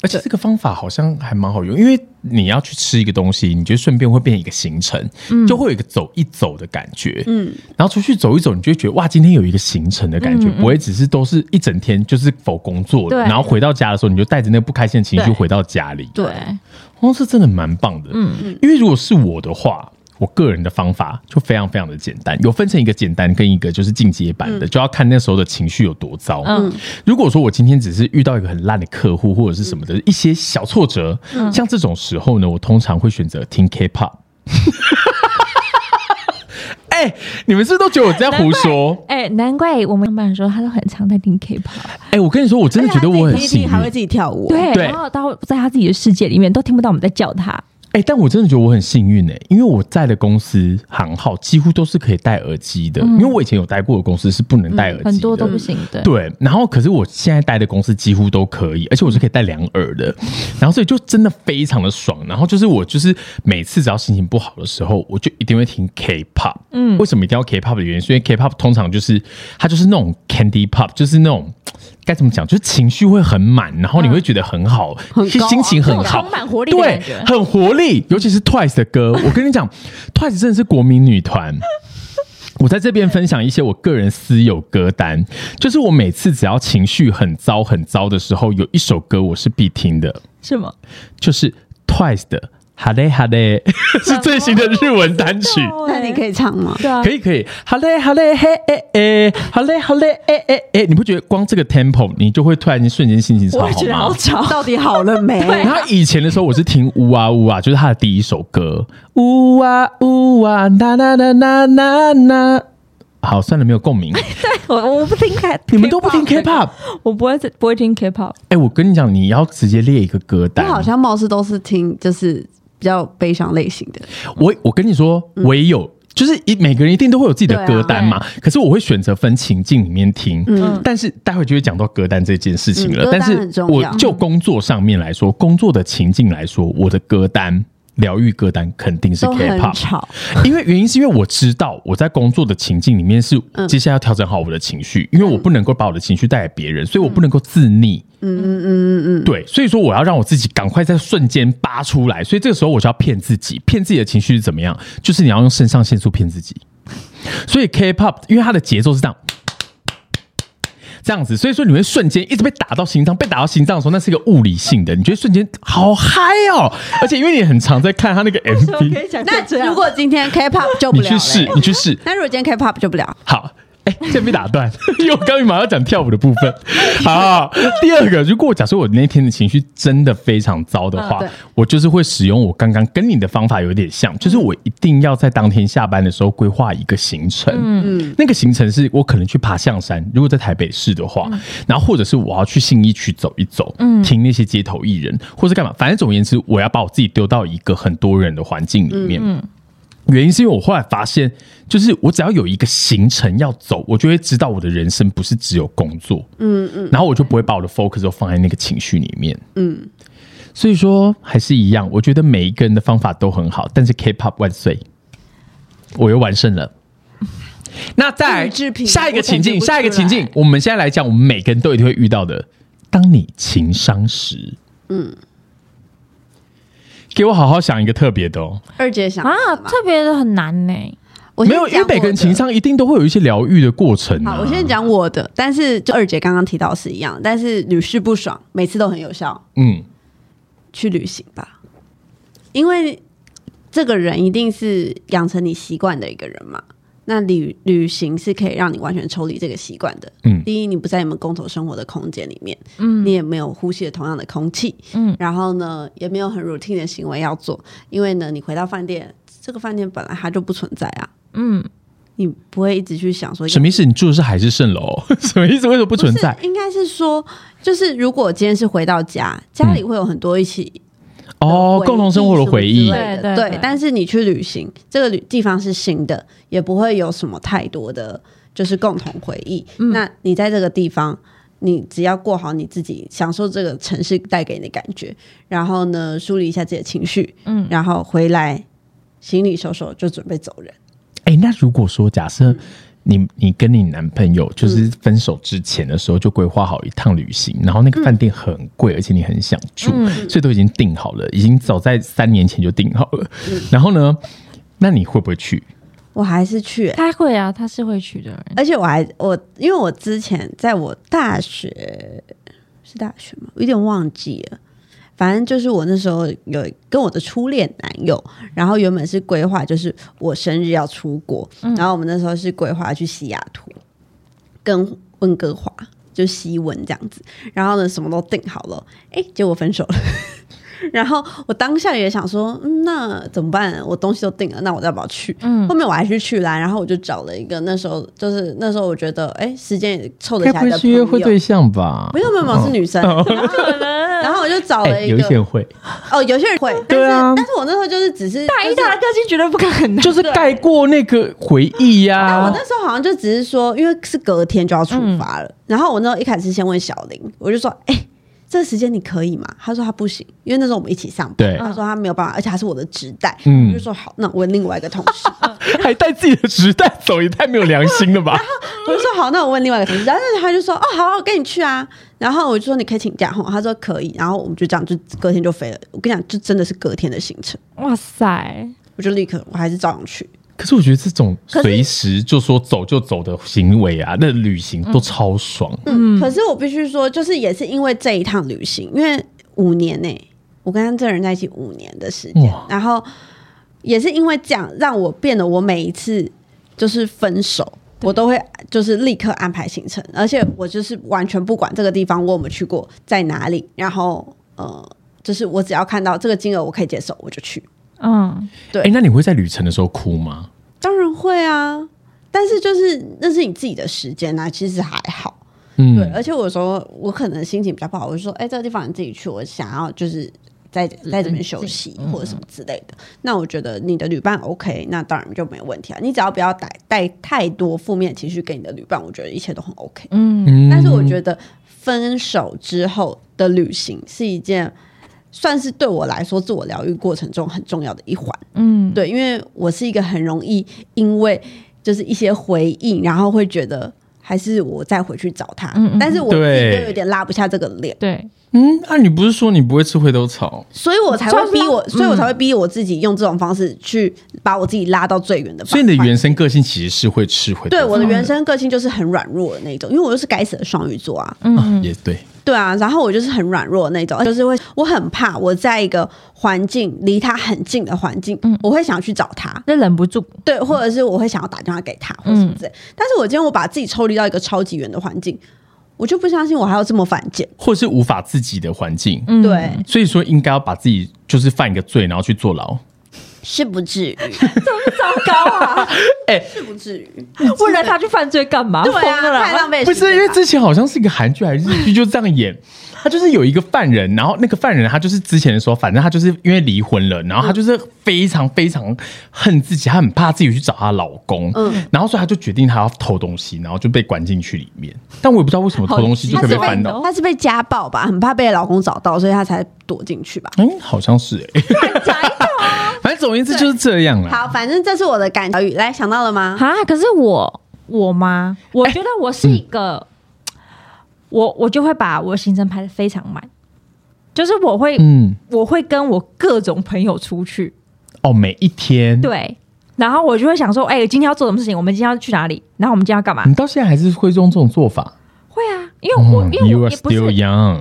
而且这个方法好像还蛮好用，因为你要去吃一个东西，你就顺便会变一个行程，就会有一个走一走的感觉。嗯，然后出去走一走，你就会觉得哇，今天有一个行程的感觉，嗯嗯不会只是都是一整天就是否工作的，然后回到家的时候，你就带着那个不开心的情绪回到家里。对，哦，这真的蛮棒的。嗯。因为如果是我的话，我个人的方法就非常非常的简单，有分成一个简单跟一个就是进阶版的，就要看那时候的情绪有多糟。嗯如果说我今天只是遇到一个很烂的客户或者是什么的一些小挫折，像这种时候呢，我通常会选择听 K-pop。哎、你们是不是都觉得我在胡说？哎，难怪我们上班的时候，他都很常在听 K-pop。哎、我跟你说，我真的觉得我很幸运。还会自己跳舞。对，对然后他会在他自己的世界里面都听不到我们在叫他。哎、但我真的觉得我很幸运哎、因为我在的公司行号几乎都是可以戴耳机的，因为我以前有待过的公司是不能戴耳机的、很多都不行的。对，然后可是我现在待的公司几乎都可以，而且我是可以戴两耳的，然后所以就真的非常的爽。然后就是我就是每次只要心情不好的时候，我就一定会听 K-pop。嗯，为什么一定要 K-pop 的原因？是因为 K-pop 通常就是它就是那种 Candy Pop，就是那种。该怎么讲？就是情绪会很满，然后你会觉得很好，很心情很好，充满活力对，很活力。尤其是 Twice 的歌，我跟你讲，Twice 真的是国民女团。我在这边分享一些我个人私有歌单，就是我每次只要情绪很糟很糟的时候，有一首歌我是必听的，是吗？就是 Twice 的《哈嘞哈嘞》，是最新的日文单曲。那你可以唱吗？对啊可，以可以，好嘞好嘞嘿哎哎，好嘞好嘞哎哎哎，你不觉得光这个 tempo 你就会突然间瞬间心情超好吗？吵。到底好了没？然后以前的时候，我是听呜啊呜啊，就是他的第一首歌，呜啊呜啊，呐呐呐呐呐呐。好，算了，没有共鸣。对我我不听 K，你们都不听 K-pop？我不会不会听 K-pop。哎、我跟你讲，你要直接列一个歌单。我好像貌似都是听就是比较悲伤类型的。我我跟你说，我也有，就是一每个人一定都会有自己的歌单嘛。可是我会选择分情境里面听。嗯但是待会就会讲到歌单这件事情了。嗯但是我就工作上面来说，工作的情境来说，我的歌单。疗愈歌单肯定是 K-pop，因为原因是因为我知道我在工作的情境里面是嗯接下来要调整好我的情绪，因为我不能够把我的情绪带给别人，所以我不能够自溺。嗯嗯嗯嗯嗯，对，所以说我要让我自己赶快在瞬间扒出来，所以这个时候我就要骗自己，骗自己的情绪是怎么样？就是你要用肾上腺素骗自己。所以 K-pop 因为它的节奏是这样。这样子，所以说你会瞬间一直被打到心脏，被打到心脏的时候，那是一个物理性的，你觉得瞬间好嗨哦！而且因为你很常在看他那个 MV，讲那如果今天 K-pop 救不了嘞，你去试，你去试，那如果今天 K-pop 救不了，好，哎、先被打断，因为我刚马上要讲跳舞的部分。好，第二个，如果假设我那天的情绪真的非常糟的话，嗯我就是会使用我刚刚跟你的方法有点像，就是我一定要在当天下班的时候规划一个行程。嗯，那个行程是我可能去爬象山，如果在台北市的话，然后或者是我要去信义区走一走，嗯，听那些街头艺人，或是干嘛，反正总而言之，我要把我自己丢到一个很多人的环境里面。原因是因为我后来发现，就是我只要有一个行程要走，我就会知道我的人生不是只有工作，嗯嗯，然后我就不会把我的 focus 都放在那个情绪里面，嗯，所以说还是一样，我觉得每一个人的方法都很好，但是 K-pop 万岁，我又完胜了。那再来自制品下一个情境，下一个情境，我们现在来讲，我们每个人都一定会遇到的。当你情商时，嗯，给我好好想一个特别的哦。二姐想啊，特别的很难呢。我没有，因为每个人情商一定都会有一些疗愈的过程、啊。好，我先讲我的，但是就二姐刚刚提到是一样，但是屡试不爽，每次都很有效。嗯，去旅行吧，因为这个人一定是养成你习惯的一个人嘛。那旅旅行是可以让你完全抽离这个习惯的。嗯第一，你不在你们共同生活的空间里面，嗯你也没有呼吸的同样的空气，嗯然后呢，也没有很 routine 的行为要做，因为呢，你回到饭店，这个饭店本来它就不存在啊，嗯，你不会一直去想说什么意思？你住的是海市蜃楼？什么意思？为什么不存在应该是说，就是如果今天是回到家，家里会有很多一起哦，共同生活的回忆。对对对对。但是你去旅行，这个旅地方是新的，也不会有什么太多的就是共同回忆。嗯。那你在这个地方，你只要过好你自己，享受这个城市带给你的感觉，然后呢，梳理一下自己的情绪，嗯。然后回来行李收收就准备走人。哎、那如果说假设你你跟你男朋友就是分手之前的时候就规划好一趟旅行，然后那个饭店很贵，而且你很想住，嗯所以都已经订好了，已经早在三年前就订好了。然后呢，那你会不会去？我还是去、欸他会啊，他是会去的人。而且我还我，因为我之前在我大学是大学吗？我有点忘记了。反正就是我那时候有跟我的初恋男友，然后原本是规划就是我生日要出国，然后我们那时候是规划去西雅图跟温哥华，就西文这样子。然后呢，什么都定好了，哎，结果分手了。然后我当下也想说，嗯，那怎么办？我东西都定了，那我要不要去？嗯后面我还是去啦，然后我就找了一个那时候就是那时候我觉得哎、时间也凑得下不是约会对象吧？没有没有没有是女生，然后我就找哎、了一个有一些人会，哦，有些人会，但是对啊但是我那时候就是只是大一就是他的个性绝对不可能的。就是盖过那个回忆呀、但我那时候好像就只是说，因为是隔天就要出发了，嗯然后我那时候一开始先问小林，我就说，哎、这个时间你可以吗？他说他不行，因为那时候我们一起上班，他说他没有办法，而且他是我的直带，嗯我就说好，那我问另外一个同事，还带自己的直代走，也太没有良心了吧？我就说好，那我问另外一个同事，然后他就说哦好，我跟你去啊。然后我就说你可以请假吼，他说可以，然后我们就这样就隔天就飞了。我跟你讲，就真的是隔天的行程，哇塞，我就立刻我还是照样去。可是我觉得这种随时就说走就走的行为啊，那旅行都超爽。嗯，可是我必须说，就是也是因为这一趟旅行，因为五年呢、我跟他这个人在一起五年的时间，然后也是因为这样，让我变得我每一次就是分手。我都会就是立刻安排行程，而且我就是完全不管这个地方我有没有去过，在哪里，然后呃，就是我只要看到这个金额我可以接受，我就去。嗯，对哎、那你会在旅程的时候哭吗？当然会啊，但是就是那是你自己的时间啊，其实还好。嗯，对，而且我说我可能心情比较不好，我就说，哎、这个地方你自己去，我想要就是在在这边休息或者什么之类的。那我觉得你的旅伴 OK，那当然就没有问题啊。你只要不要带带太多负面情绪给你的旅伴，我觉得一切都很 OK。嗯，嗯但是我觉得分手之后的旅行是一件。算是对我来说，自我疗愈过程中很重要的一环。嗯，对，因为我是一个很容易因为就是一些回应，然后会觉得还是我再回去找他，嗯嗯但是我自己对又有点拉不下这个脸，对，嗯，那、你不是说你不会吃回头草？所以我才会逼我，嗯。所以我才会逼我自己用这种方式去把我自己拉到最远的。所以你的原生个性其实是会吃回头草。对我的原生个性就是很软弱的那种，因为我又是该死的双鱼座啊，嗯，也对，对啊，然后我就是很软弱的那种，就是会我很怕我在一个环境离他很近的环境，嗯我会想要去找他，那忍不住，对，或者是我会想要打电话给他，或者什么之类。但是我今天我把自己抽离到一个超级远的环境，我就不相信我还要这么犯贱。或是无法自己的环境。嗯，对，所以说应该要把自己就是犯一个罪，然后去坐牢。是不至于，糟糕啊！哎是不至于。为了他去犯罪干嘛？对疯了啊，太啦！浪费不是因为了之前好像是一个韩剧还是日剧，就这样演。他就是有一个犯人，然后那个犯人他就是之前的时候，反正他就是因为离婚了，然后他就是非常非常恨自己，他很怕自己去找她老公，嗯然后所以他就决定他要偷东西，然后就被关进去里面。但我也不知道为什么偷东西就可以被好翻到激动。她是被家暴吧，很怕被老公找到，所以他才躲进去吧。嗯，好像是哎、反正总而言之就是这样了。好，反正这是我的感觉，来想到了吗？啊，可是我我吗？我觉得我是一个，我我就会把我的行程排的非常满，就是我会、嗯，我会跟我各种朋友出去，哦，每一天，对，然后我就会想说，哎、今天要做什么事情？我们今天要去哪里？然后我们今天要干嘛？你到现在还是会用这种做法？因为我、因为我也不是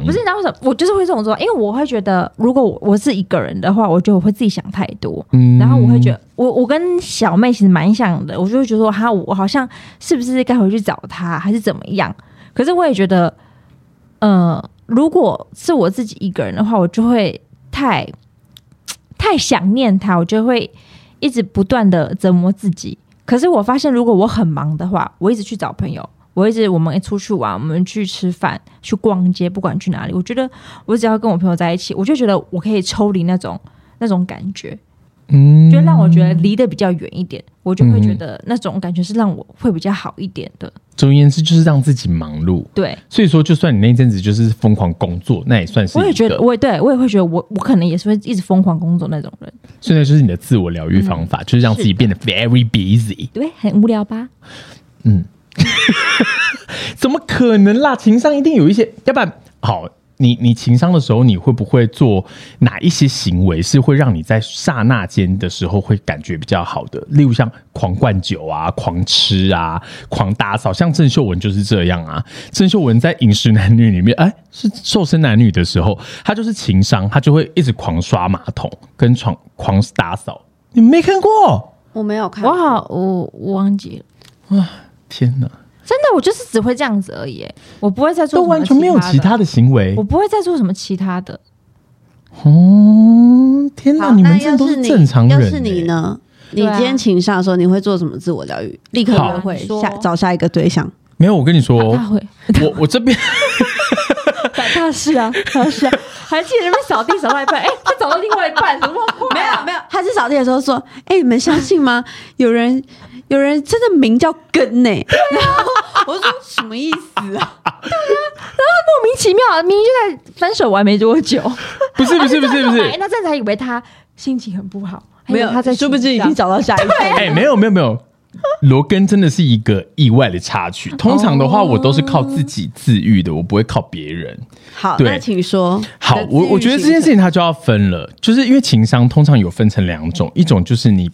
不是，然后为什么我就是会这种做法？因为我会觉得，如果我我是一个人的话，我觉得我会自己想太多。嗯然后我会觉得，我我跟小妹其实蛮像的，我就会觉得说，哈，我好像是不是该回去找她，还是怎么样？可是我也觉得，呃，如果是我自己一个人的话，我就会太太想念她，我就会一直不断的折磨自己。可是我发现，如果我很忙的话，我一直去找朋友，我一直我们一出去玩，我们去吃饭、去逛街，不管去哪里，我觉得我只要跟我朋友在一起，我就觉得我可以抽离那种那种感觉。嗯就让我觉得离得比较远一点，我就会觉得那种感觉是让我会比较好一点的。总而言之，就是让自己忙碌。对，所以说，就算你那一阵子就是疯狂工作，那也算是我也觉得，我也对我也会觉得我我可能也是会一直疯狂工作那种人。所以那就是你的自我疗愈方法，就是让自己变得 very busy。对，很无聊吧？怎么可能啦？情商一定有一些，要不然好。你你情商的时候，你会不会做哪一些行为是会让你在刹那间的时候会感觉比较好的？例如像狂灌酒啊、狂吃啊、狂打扫，像郑秀文就是这样啊。郑秀文在《饮食男女》里面，哎，是瘦身男女的时候，他就是情商，他就会一直狂刷马桶跟床狂打扫。你没看过？我没有看我好，我我忘记了。天哪，真的，我就是只会这样子而已，我不会再做都完全没有其其他的行为我。不会再做什么其他的。哦，天哪！你们那这都是正常人、要是你？呢？你今天情商的时候，你会做什么自我疗愈？立刻好约会下找下一个对象。没有，我跟你说，他会，我我这边 大事啊，大事啊，还记得那边扫地扫到一半，哎，他找到另外一半，怎么那么快啊没有没有，他是扫地的时候说：“哎、你们相信吗？有人有人真的名叫根呢、然后我说什么意思啊？对啊，然后莫名其妙，明明就在分手完没多久，不是不是不是不是哎，那这样才以为他心情很不好，没有，他在殊不知已经找到下一个。哎、没有没有没有，罗根真的是一个意外的插曲。通常的话，我都是靠自己自愈的，我不会靠别人。好，那请说。好，我我觉得这件事情它就要分了，就是因为情商通常有分成两种，一种就是你。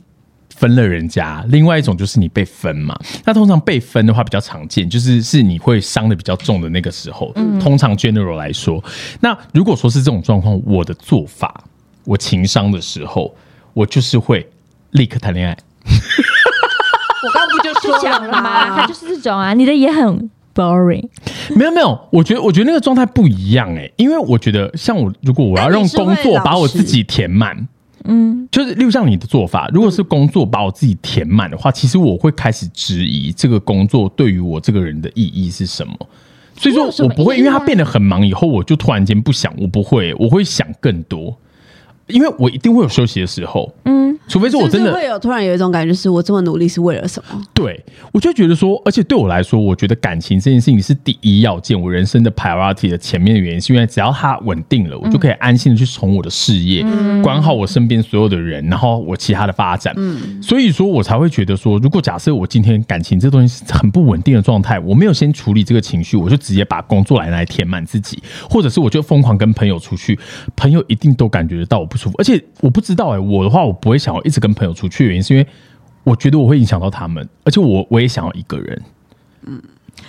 分了人家，另外一种就是你被分嘛。那通常被分的话比较常见，就是是你会伤的比较重的那个时候。通常 general 来说，那如果说是这种状况，我的做法，我情商的时候，我就是会立刻谈恋爱。我刚不就讲了吗？他就是这种啊，你的也很 boring，没有没有，我觉得我觉得那个状态不一样哎、因为我觉得像我，如果我要用工作把我自己填满，嗯，就是例如像你的做法，如果是工作把我自己填满的话，其实我会开始质疑这个工作对于我这个人的意义是什么。所以说我不会，因为他变得很忙以后，我就突然间不想，我不会，我会想更多，因为我一定会有休息的时候，嗯，除非说我真的会有突然有一种感觉，是我这么努力是为了什么？对，我就觉得说，而且对我来说，我觉得感情这件事情是第一要件，我人生的 priority 的前面的原因，是因为只要它稳定了，我就可以安心的去从我的事业，管好我身边所有的人，然后我其他的发展。所以说我才会觉得说，如果假设我今天感情这东西是很不稳定的状态，我没有先处理这个情绪，我就直接把工作来来填满自己，或者是我就疯狂跟朋友出去，朋友一定都感觉得到我不舒服，而且我不知道哎、我的话我不会想要一直跟朋友出去，原因是因为。我觉得我会影响到他们，而且我我也想要一个人，嗯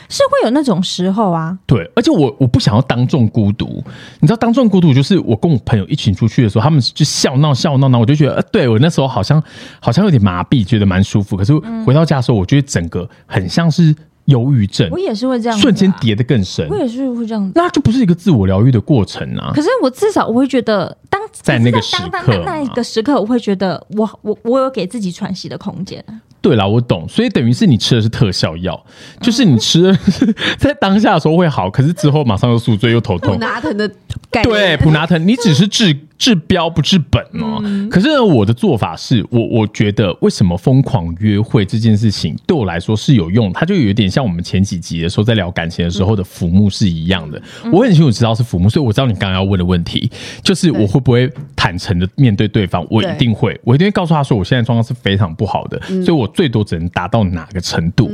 是会有那种时候啊，对，而且我我不想要当众孤独，你知道当众孤独就是我跟我朋友一起出去的时候，他们就笑闹笑闹闹，我就觉得，呃，对我那时候好像好像有点麻痹，觉得蛮舒服，可是回到家的时候，我觉得整个很像是忧郁症我，也是会这样、啊，瞬间，跌得更深我，也是会这样子。那就不是一个自我疗愈的过程啊。可是我至少我会觉得，当在那个时刻那那一个时刻，我会觉得我我我有给自己喘息的空间。对啦，我懂，所以等于是你吃的是特效药，就是你吃 在当下的时候会好，可是之后马上又宿醉又头痛普痛。拿疼的概念。对，普拿疼，你只是治治标不治本哦。可是呢，我的做法是我我觉得为什么疯狂约会这件事情对我来说是有用，它就有点像我们前几集的时候在聊感情的时候的浮木是一样的。我很清楚知道是浮木，所以我知道你刚刚要问的问题就是我会不会坦诚的面对对方？我一定会，我一定会告诉他说我现在状况是非常不好的，所以我最多只能达到哪个程度。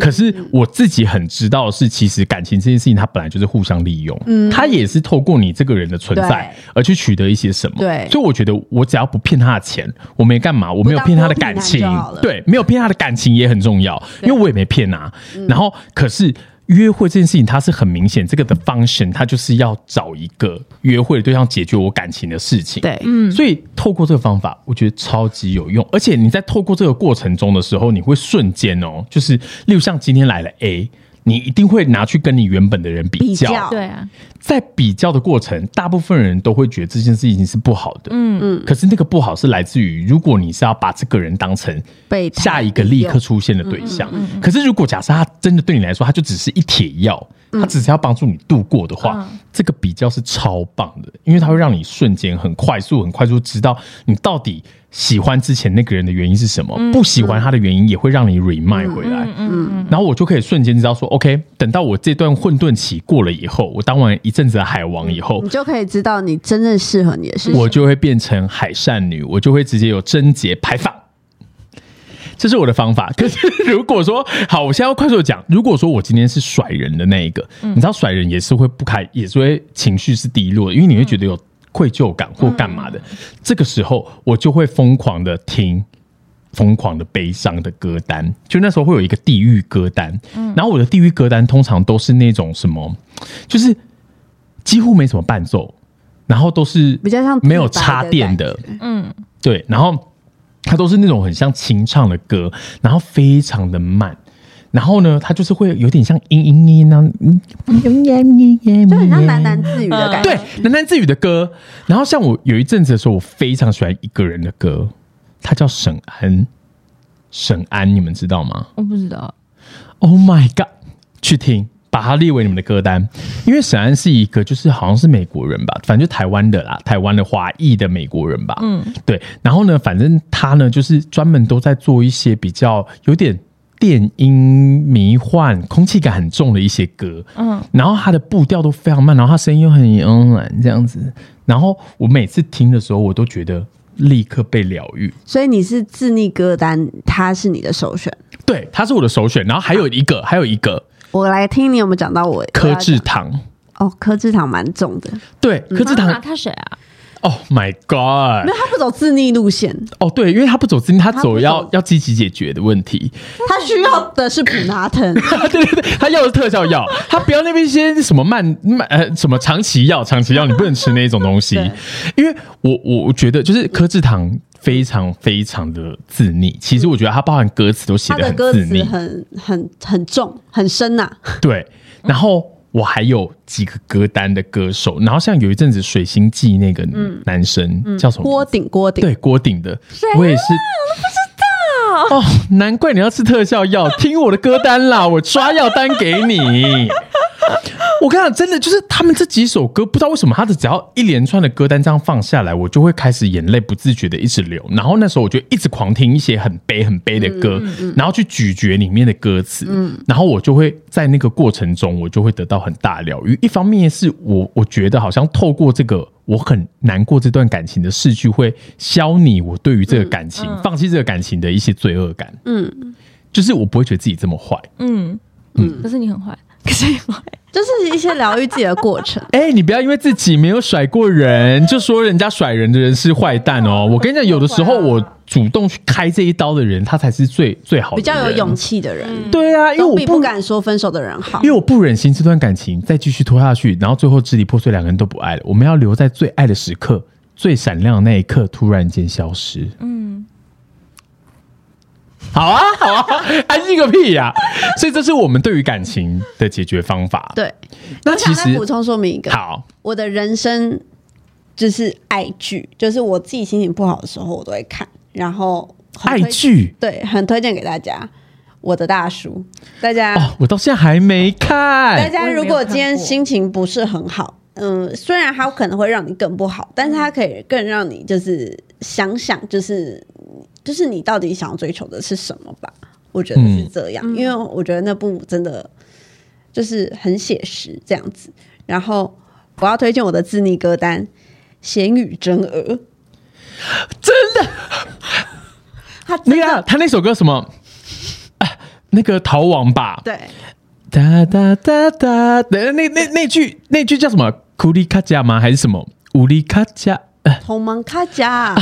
可是我自己很知道的是，其实感情这件事情它本来就是互相利用，它也是透过你这个人的存在而去取得一些些什么。对所以我觉得我只要不骗他的钱，我没干嘛，我没有骗他的感情对，没有骗他的感情也很重要，因为我也没骗啊。然后可是。约会这件事情，它是很明显，这个的 function 它就是要找一个约会的对象解决我感情的事情。对，嗯，所以透过这个方法，我觉得超级有用。而且你在透过这个过程中的时候，你会瞬间哦，就是例如像今天来了 A，你一定会拿去跟你原本的人比较。比较。对啊，在比较的过程，大部分人都会觉得这件事情是不好的。嗯。嗯，可是那个不好是来自于，如果你是要把这个人当成被下一个立刻出现的对象，可是如果假设他真的对你来说，他就只是一帖药，他只是要帮助你度过的话，嗯。这个比较是超棒的，因为它会让你瞬间很快速、很快速知道你到底喜欢之前那个人的原因是什么，不喜欢他的原因也会让你 remind 回来。嗯嗯然后我就可以瞬间知道说，OK，等到我这段混沌期过了以后，我当完一阵子的海王以后你，就可以知道你真正适合你的事情。我就会变成海善女，我就会直接有贞洁排放。这是我的方法。可是如果说好，我现在要快速地讲，如果说我今天是甩人的那一个，你知道甩人也是会不开，也是会情绪是低落的，因为你会觉得有愧疚感或干嘛的。这个时候我就会疯狂的听。疯狂的悲伤的歌单，就那时候会有一个地狱歌单，然后我的地狱歌单通常都是那种什么，就是几乎没什么伴奏，然后都是比较像没有插电的的，嗯，对，然后它都是那种很像清唱的歌，然后非常的慢。然后呢，他就是会有点像嘤嘤嘤那，嗯就很像喃喃自语的感觉。对，喃喃自语的歌。然后像我有一阵子的时候，我非常喜欢一个人的歌，他叫沈安，沈安，你们知道吗我不知道，？Oh my god，去听，把它列为你们的歌单，因为沈安是一个就是好像是美国人吧，反正就台湾的啦，台湾的华裔的美国人吧，嗯，对。然后呢，反正他呢就是专门都在做一些比较有点。电音迷幻、空气感很重的一些歌，嗯，然后他的步调都非常慢，然后他声音又很慵懒这样子，然后我每次听的时候，我都觉得立刻被疗愈。所以你是自逆歌单，它是你的首选。对，他是我的首选。然后还有一个，还有一个我来听你有没有讲到我柯志堂，哦，柯志堂蛮重的，对，柯志堂、啊他谁啊？O h my God，没有他不走自逆路线，哦，对，因为他不走自他他不走。要走要积极解决的问题，他需要的是普拿疼。对对对，他要的是特效药，他不要那边一些什么慢慢呃什么长期药，长期药你不能吃那一种东西，因为我我我觉得就是柯志堂非常非常的自溺，其实我觉得他包含歌词都写的很自溺，词很很很重很深呐、对，然后。我还有几个歌单的歌手，然后像有一阵子水星记那个男生、叫什么？郭顶郭顶，对，郭顶的，我也是，我都不知道。哦，难怪你要吃特效药，听我的歌单啦，我抓药单给你。我跟你讲，真的就是他们这几首歌，不知道为什么，他的只要一连串的歌单这样放下来，我就会开始眼泪不自觉的一直流。然后那时候我就一直狂听一些很悲很悲的歌，然后去咀嚼里面的歌词，然后我就会在那个过程中，我就会得到很大疗愈。一方面是我我觉得好像透过这个我很难过这段感情的逝去，会消弭我对于这个感情、放弃这个感情的一些罪恶感。嗯，就是我不会觉得自己这么坏。嗯嗯，可是你很坏，可是你很坏，就是一些疗愈自己的过程。哎、你不要因为自己没有甩过人，就说人家甩人的人是坏蛋哦。我跟你讲，有的时候我主动去开这一刀的人，他才是最最好的，比较有勇。气的人，对啊，因为我不不敢说分手的人好因为。我不忍心这段感情再继续拖下去，然后最后支离破碎，两个人都不爱了。我们要留在最爱的时刻，最闪亮的那一刻，突然间消失。嗯，好啊，好啊，安静个屁呀、所以这是我们对于感情的解决方法。，对，那其实补充说明一个，好，我的人生就是爱剧，就是我自己心情不好的时候，我都会看，然后很推爱剧对，很推荐给大家。我的大叔，大家、哦，我到现在还没看大。家如果今天心情不是很好，嗯，虽然它可能会让你更不好，但是它可以更让你就是想想，就是就是你到底想要追求的是什么吧？我觉得是这样，因为我觉得那部真的就是很写实这样子。然后我要推荐我的自逆歌单《咸鱼真鹅》，真的，他的那个他那首歌什么？啊那个逃亡吧，对哒哒哒哒那那那那句那句叫什么？库里卡加吗？还是什么？乌里卡加同盟卡加，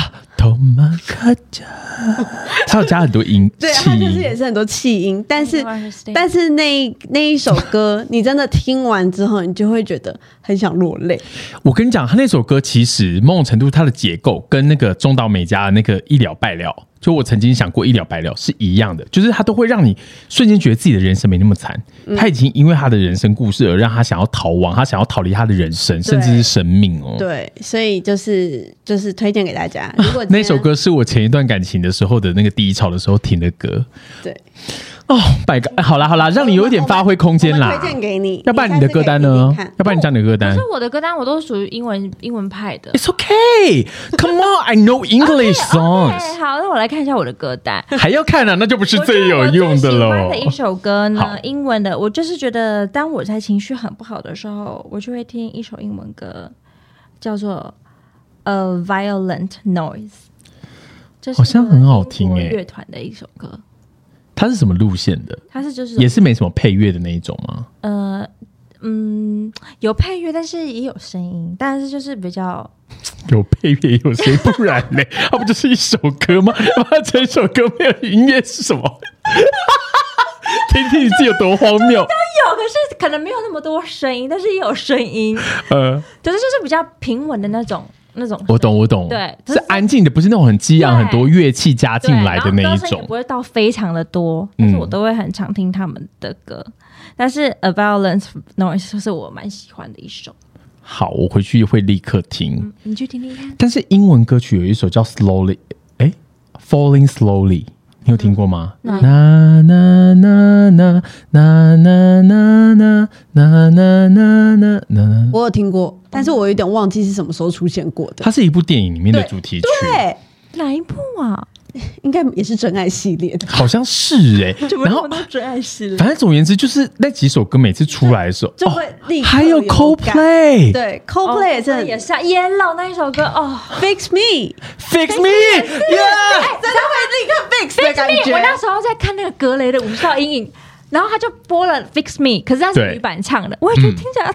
头马卡加，他有加很多音对，气它就是也，是很多气音，但是但是那那一首歌，你真的听完之后，你就会觉得很想落泪。我跟你讲，他那首歌其实某种程度它的结构跟那个中岛美嘉的那个一了百了，就我曾经想过一了百了是一样的，就是他都会让你瞬间觉得自己的人生没那么惨。他已经因为他的人生故事而让他想要逃亡，他想要逃离他的人生，甚至是生命哦。对，所以就是就是推荐给大家。如果那首歌是我前一段感情的时候的那个低潮的时候听的歌对，哦，百个好啦好啦，让你有一点发挥空间啦。推荐给你。要不然你的歌单呢？要不然你讲你的歌单可是我的歌单我都属于英文英文派的。？It's okay, come on, I know English songs。OK，好，那我来看一下我的歌单。还要看啊，那就不是最有用的我最喜喽。欢的一首歌呢，英文的，我就是觉得当我在情绪很不好的时候，我就会听一首英文歌，叫做《A Violent Noise》，这是好像很好听英国欸乐团的一首歌，它是什么路线的？它是就是也是没什么配乐的那一种吗？呃嗯有配乐，但是也有声音，但是就是比较 有配乐有谁？不然呢？它不就是一首歌吗？它整首歌没有音乐是什么？听听你自己有多荒谬。有，可是可能没有那么多声音，但是也有声音，呃，可是就是比较平稳的那种那种。我懂，我懂，对是安静的，不是那种很激昂、很多乐器加进来的那一种不。会到非常的多，嗯但是我都会很常听他们的歌。但是《A Violent Noise》是我蛮喜欢的一首，好，我回去会立刻听。你去听听看。但是英文歌曲有一首叫《Slowly》，哎，《Falling Slowly》，你有听过吗？哪那那那那那那那那那那那那那，我有听过，但是我有点忘记是什么时候出现过的。它是一部电影里面的主题曲，对，哪一部啊？应该也是真爱系列。的。好像是哎、然后都真爱系列？反正总而言之，就是那几首歌每次出来的时候，就会立刻哦、还有 Coldplay，对，Coldplay 也是很也是啊 Yellow 那一首歌哦。Fix Me，Fix Me，Yeah，真的会立刻 fix 的感觉。我。那时候在看那个格雷的《无效阴影》，然后他就播了《Fix Me》，可是他是女版唱的，我也觉得听起来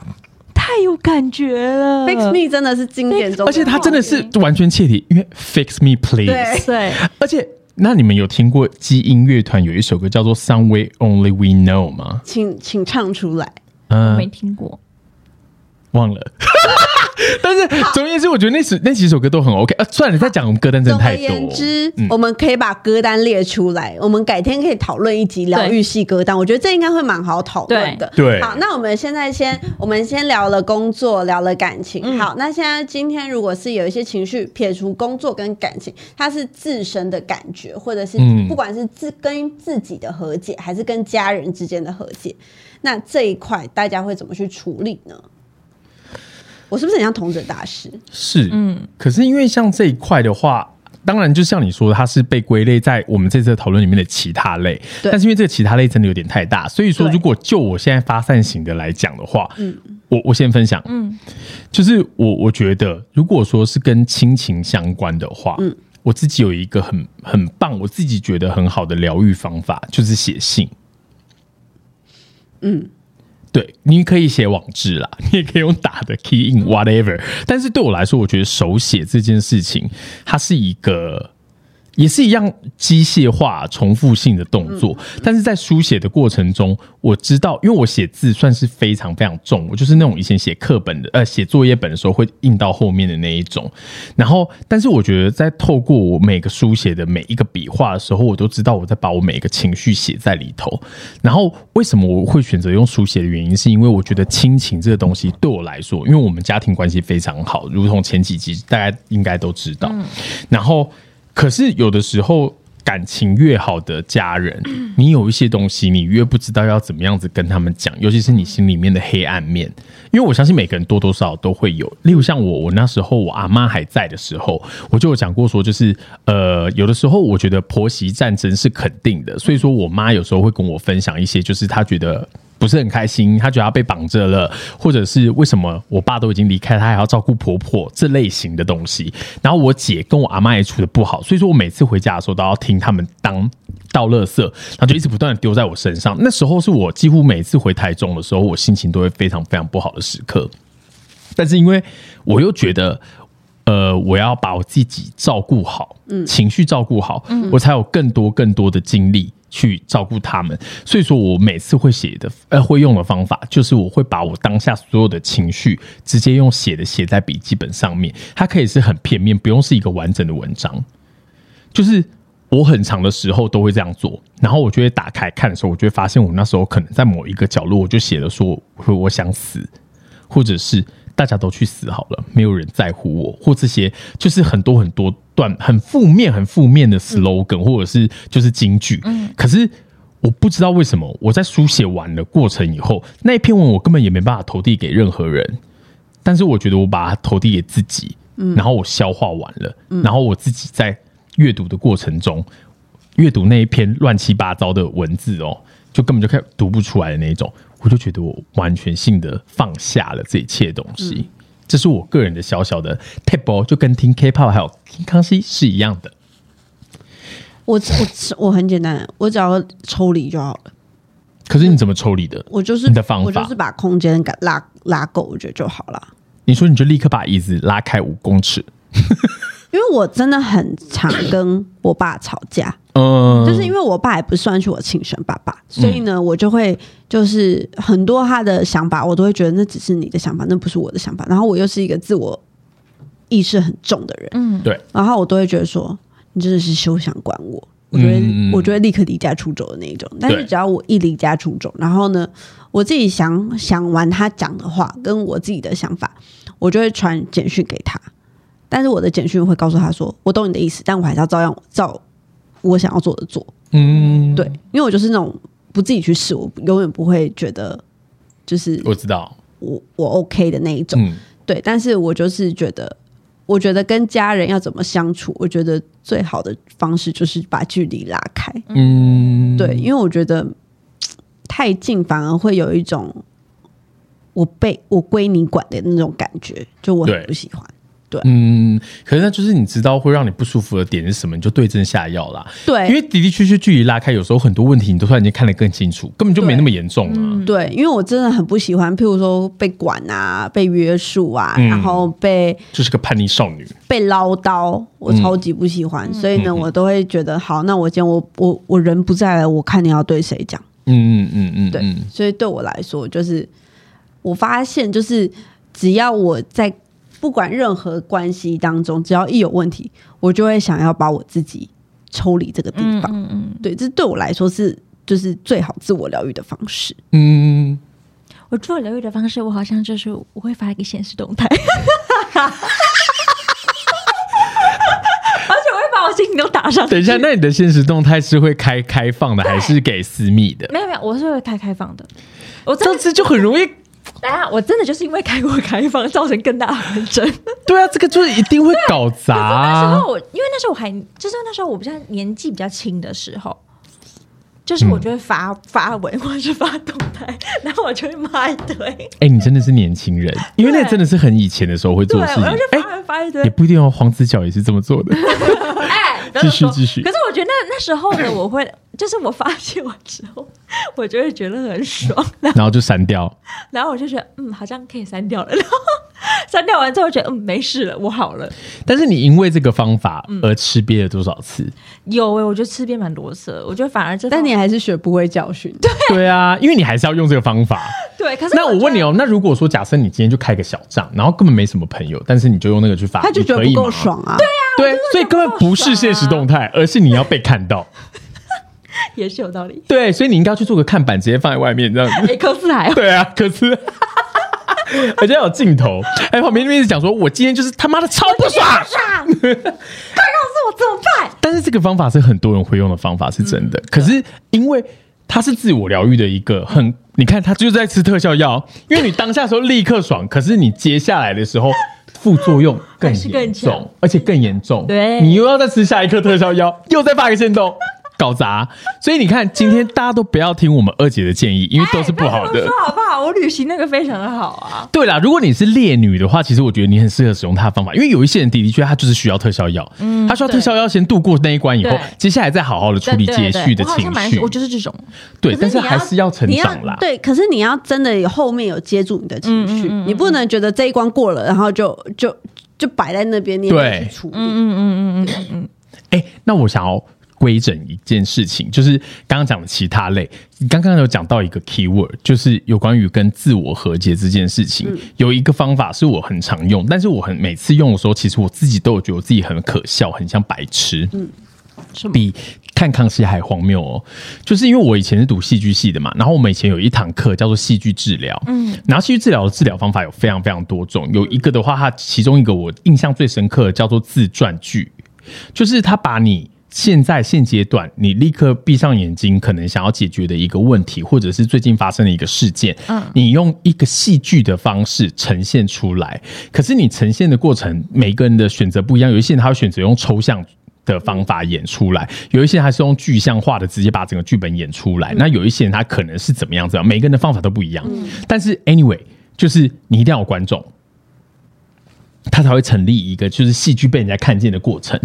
太有感觉了。Fix Me 真的是经典中，而且它真的是完全切题，因为 Fix Me Please，对对，而且那你们有听过基音乐团有一首歌叫做《Some Way Only We Know》吗？请请唱出来。嗯、没听过。忘了。但是总而言之，我觉得那时那几首歌都很 OK。啊，算了，再讲我们歌单真总而的太多。言之，嗯我们可以把歌单列出来，我们改天可以讨论一集疗愈系歌单。我觉得这应该会蛮好讨论的。对对好，那我们现在先，我们先聊了工作，聊了感情。嗯好，那现在今天如果是有一些情绪，撇除工作跟感情，它是自身的感觉，或者是嗯不管是自跟自己的和解，还是跟家人之间的和解，那这一块大家会怎么去处理呢？我是不是很像同者大师？是，嗯，可是因为像这一块的话，当然就像你说的，它是被归类在我们这次讨论里面的其他类。对但是因为这个其他类真的有点太大，所以说如果就我现在发散型的来讲的话，嗯，我我先分享，嗯，就是我我觉得如果说是跟亲情相关的话，嗯。我自己有一个很很棒，我自己觉得很好的疗愈方法，就是写信。嗯，对，你可以写网志啦，你也可以用打的 key in whatever。但是对我来说，我觉得手写这件事情，它是一个。也是一样机械化、重复性的动作，但是在书写的过程中，我知道，因为我写字算是非常非常重，我就是那种以前写课本的，呃，写作业本的时候会印到后面的那一种。然后，但是我觉得在透过我每个书写的每一个笔画的时候，我都知道我在把我每一个情绪写在里头。然后，为什么我会选择用书写的原因，是因为我觉得亲情这个东西对我来说，因为我们家庭关系非常好，如同前几集大家应该都知道。然后，可是有的时候。感情越好的家人，你有一些东西，你越不知道要怎么样子跟他们讲，尤其是你心里面的黑暗面。因为我相信每个人多多少少都会有。例如像我，我那时候我阿妈还在的时候，我就有讲过说，就是呃，有的时候我觉得婆媳战争是肯定的，所以说我妈有时候会跟我分享一些，就是她觉得。不是很开心，她觉得她被绑着了，或者是为什么我爸都已经离开，她还要照顾婆婆这类型的东西。然后我姐跟我阿妈也处的不好，所以说我每次回家的时候都要听他们当倒垃圾，然后就一直不断的丢在我身上。那时候是我几乎每次回台中的时候，我心情都会非常非常不好的时刻。但是因为我又觉得呃，我要把我自己照顾好，嗯情绪照顾好，我才有更多更多的精力去照顾他们。所以说我每次会写的，呃，会用的方法就是我会把我当下所有的情绪直接用写的写在笔记本上面，它可以是很片面，不用是一个完整的文章，就是。我很长的时候都会这样做，然后我就会打开看的时候，我就会发现我那时候可能在某一个角落，我就写了说我我想死，或者是大家都去死好了，没有人在乎我，或这些就是很多很多段很负面、很负面的 slogan，或者是就是金句。嗯，可是我不知道为什么我在书写完了过程以后，那一篇文我根本也没办法投递给任何人，但是我觉得我把它投递给自己，嗯，然后我消化完了，然后我自己在。阅读的过程中，阅读那一篇乱七八糟的文字哦，就根本就看读不出来的那种，我就觉得我完全性的放下了这一切东西。这是我个人的小小的 table，就跟听 K-pop 还有听康熙是一样的。我我我很简单，我只要抽离就好了。可是你怎么抽离的？我就是你的方法，我就是把空间感拉拉够，我觉得就好了。你说你就立刻把椅子拉开五公尺。因为我真的很常跟我爸吵架，嗯，就是因为我爸也不算是我亲生爸爸，所以呢，我就会就是很多他的想法，我都会觉得那只是你的想法，那不是我的想法。然后我又是一个自我意识很重的人，嗯，对，然后我都会觉得说，你真的是休想管我，我觉得我就会立刻离家出走的那一种。但是只要我一离家出走，然后呢，我自己想想完他讲的话，跟我自己的想法，我就会传简讯给他。但是我的简讯会告诉他说：“我懂你的意思，但我还是要照样照我想要做的做。”嗯，对，因为我就是那种不自己去试，我永远不会觉得就是我知道我我 OK 的那一种。对，但是我就是觉得，我觉得跟家人要怎么相处，我觉得最好的方式就是把距离拉开。嗯，对，因为我觉得太近反而会有一种我被我归你管的那种感觉，就我很不喜欢。对，嗯，可是那就是你知道会让你不舒服的点是什么，你就对症下药啦。对，因为的的确确距离拉开，有时候很多问题你都突然间看得更清楚，根本就没那么严重啊。对，因为我真的很不喜欢，譬如说被管啊，被约束啊，然后被就是个叛逆少女，被唠叨，我超级不喜欢。所以呢，我都会觉得，好，那我今天我我我人不在了，我看你要对谁讲。嗯嗯嗯嗯，对。所以对我来说，就是我发现，就是只要我在。不管任何关系当中，只要一有问题，我就会想要把我自己抽离这个地方。嗯嗯，对，这对我来说是就是最好自我疗愈的方式。嗯，我自我疗愈的方式，我好像就是我会发一个现实动态，而且我会把我心情都打上。等一下，那你的现实动态是会开开放的，还是给私密的？没有没有，我是会开开放的。我这次就很容易。等下，我真的就是因为开过开放，造成更大的纷争。对啊，这个就是一定会搞砸。那时候我，因为那时候我还，就是那时候我比较年纪比较轻的时候，就是我就会发发文或者是发动态，然后我就会骂一堆。哎，你真的是年轻人，因为那真的是很以前的时候会做的事情。哎，发一堆，也不一定哦。黄子佼也是这么做的。哎，继续继续。可是我觉得那那时候呢，我会。就是我发现完之后，我就会觉得很爽，然后就删掉，然后我就觉得嗯，好像可以删掉了。然后删掉完之后，觉得嗯，没事了，我好了。但是你因为这个方法而吃瘪了多少次？有诶，我觉得吃瘪蛮多次。我觉得反而这，但你还是学不会教训。对对啊，因为你还是要用这个方法。对，可是那我问你哦，那如果说假设你今天就开个小账，然后根本没什么朋友，但是你就用那个去发，他就觉得不够爽啊。对啊，对，所以根本不是现实动态，而是你要被看到。也是有道理，对，所以你应该去做个看板，直接放在外面这样子。可是还对啊，可是 而且有镜头，哎，旁边那边是讲说，我今天就是他妈的超不爽，快告诉我怎么办？但是这个方法是很多人会用的方法，是真的。可是因为它是自我疗愈的一个很，你看他就是在吃特效药，因为你当下时候立刻爽，可是你接下来的时候副作用更严重，而且更严重。对，你又要再吃下一颗特效药，又再发一个线动。搞砸，所以你看，今天大家都不要听我们二姐的建议，因为都是不好的。说好不好？我旅行那个非常的好啊。对啦，如果你是烈女的话，其实我觉得你很适合使用它的方法，因为有一些人的的确他就是需要特效药，嗯，他需要特效药先度过那一关以后，接下来再好好的处理接续的情绪。我就是这种，对，但是还是要成长啦。对，可是你要真的后面有接住你的情绪，你不能觉得这一关过了，然后就就。就摆在那边，你也对处理。嗯嗯嗯嗯嗯嗯哎、那我想要规整一件事情，就是刚刚讲的其他类，你刚刚有讲到一个 keyword，就是有关于跟自我和解这件事情。有一个方法是我很常用，但是我很每次用的时候，其实我自己都有觉得我自己很可笑，很像白痴。嗯，比看康熙还荒谬哦！就是因为我以前是读戏剧系的嘛，然后我们以前有一堂课叫做戏剧治疗，嗯，然后戏剧治疗的治疗方法有非常非常多种，有一个的话，它其中一个我印象最深刻的叫做自传剧，就是他把你。现在现阶段，你立刻闭上眼睛，可能想要解决的一个问题，或者是最近发生的一个事件，嗯，你用一个戏剧的方式呈现出来。可是你呈现的过程，每个人的选择不一样，有一些人他会选择用抽象的方法演出来，有一些人还是用具象化的直接把整个剧本演出来。那有一些人他可能是怎么样子，每个人的方法都不一样。但是 anyway，就是你一定要有观众。他才会成立一个就是戏剧被人家看见的过程。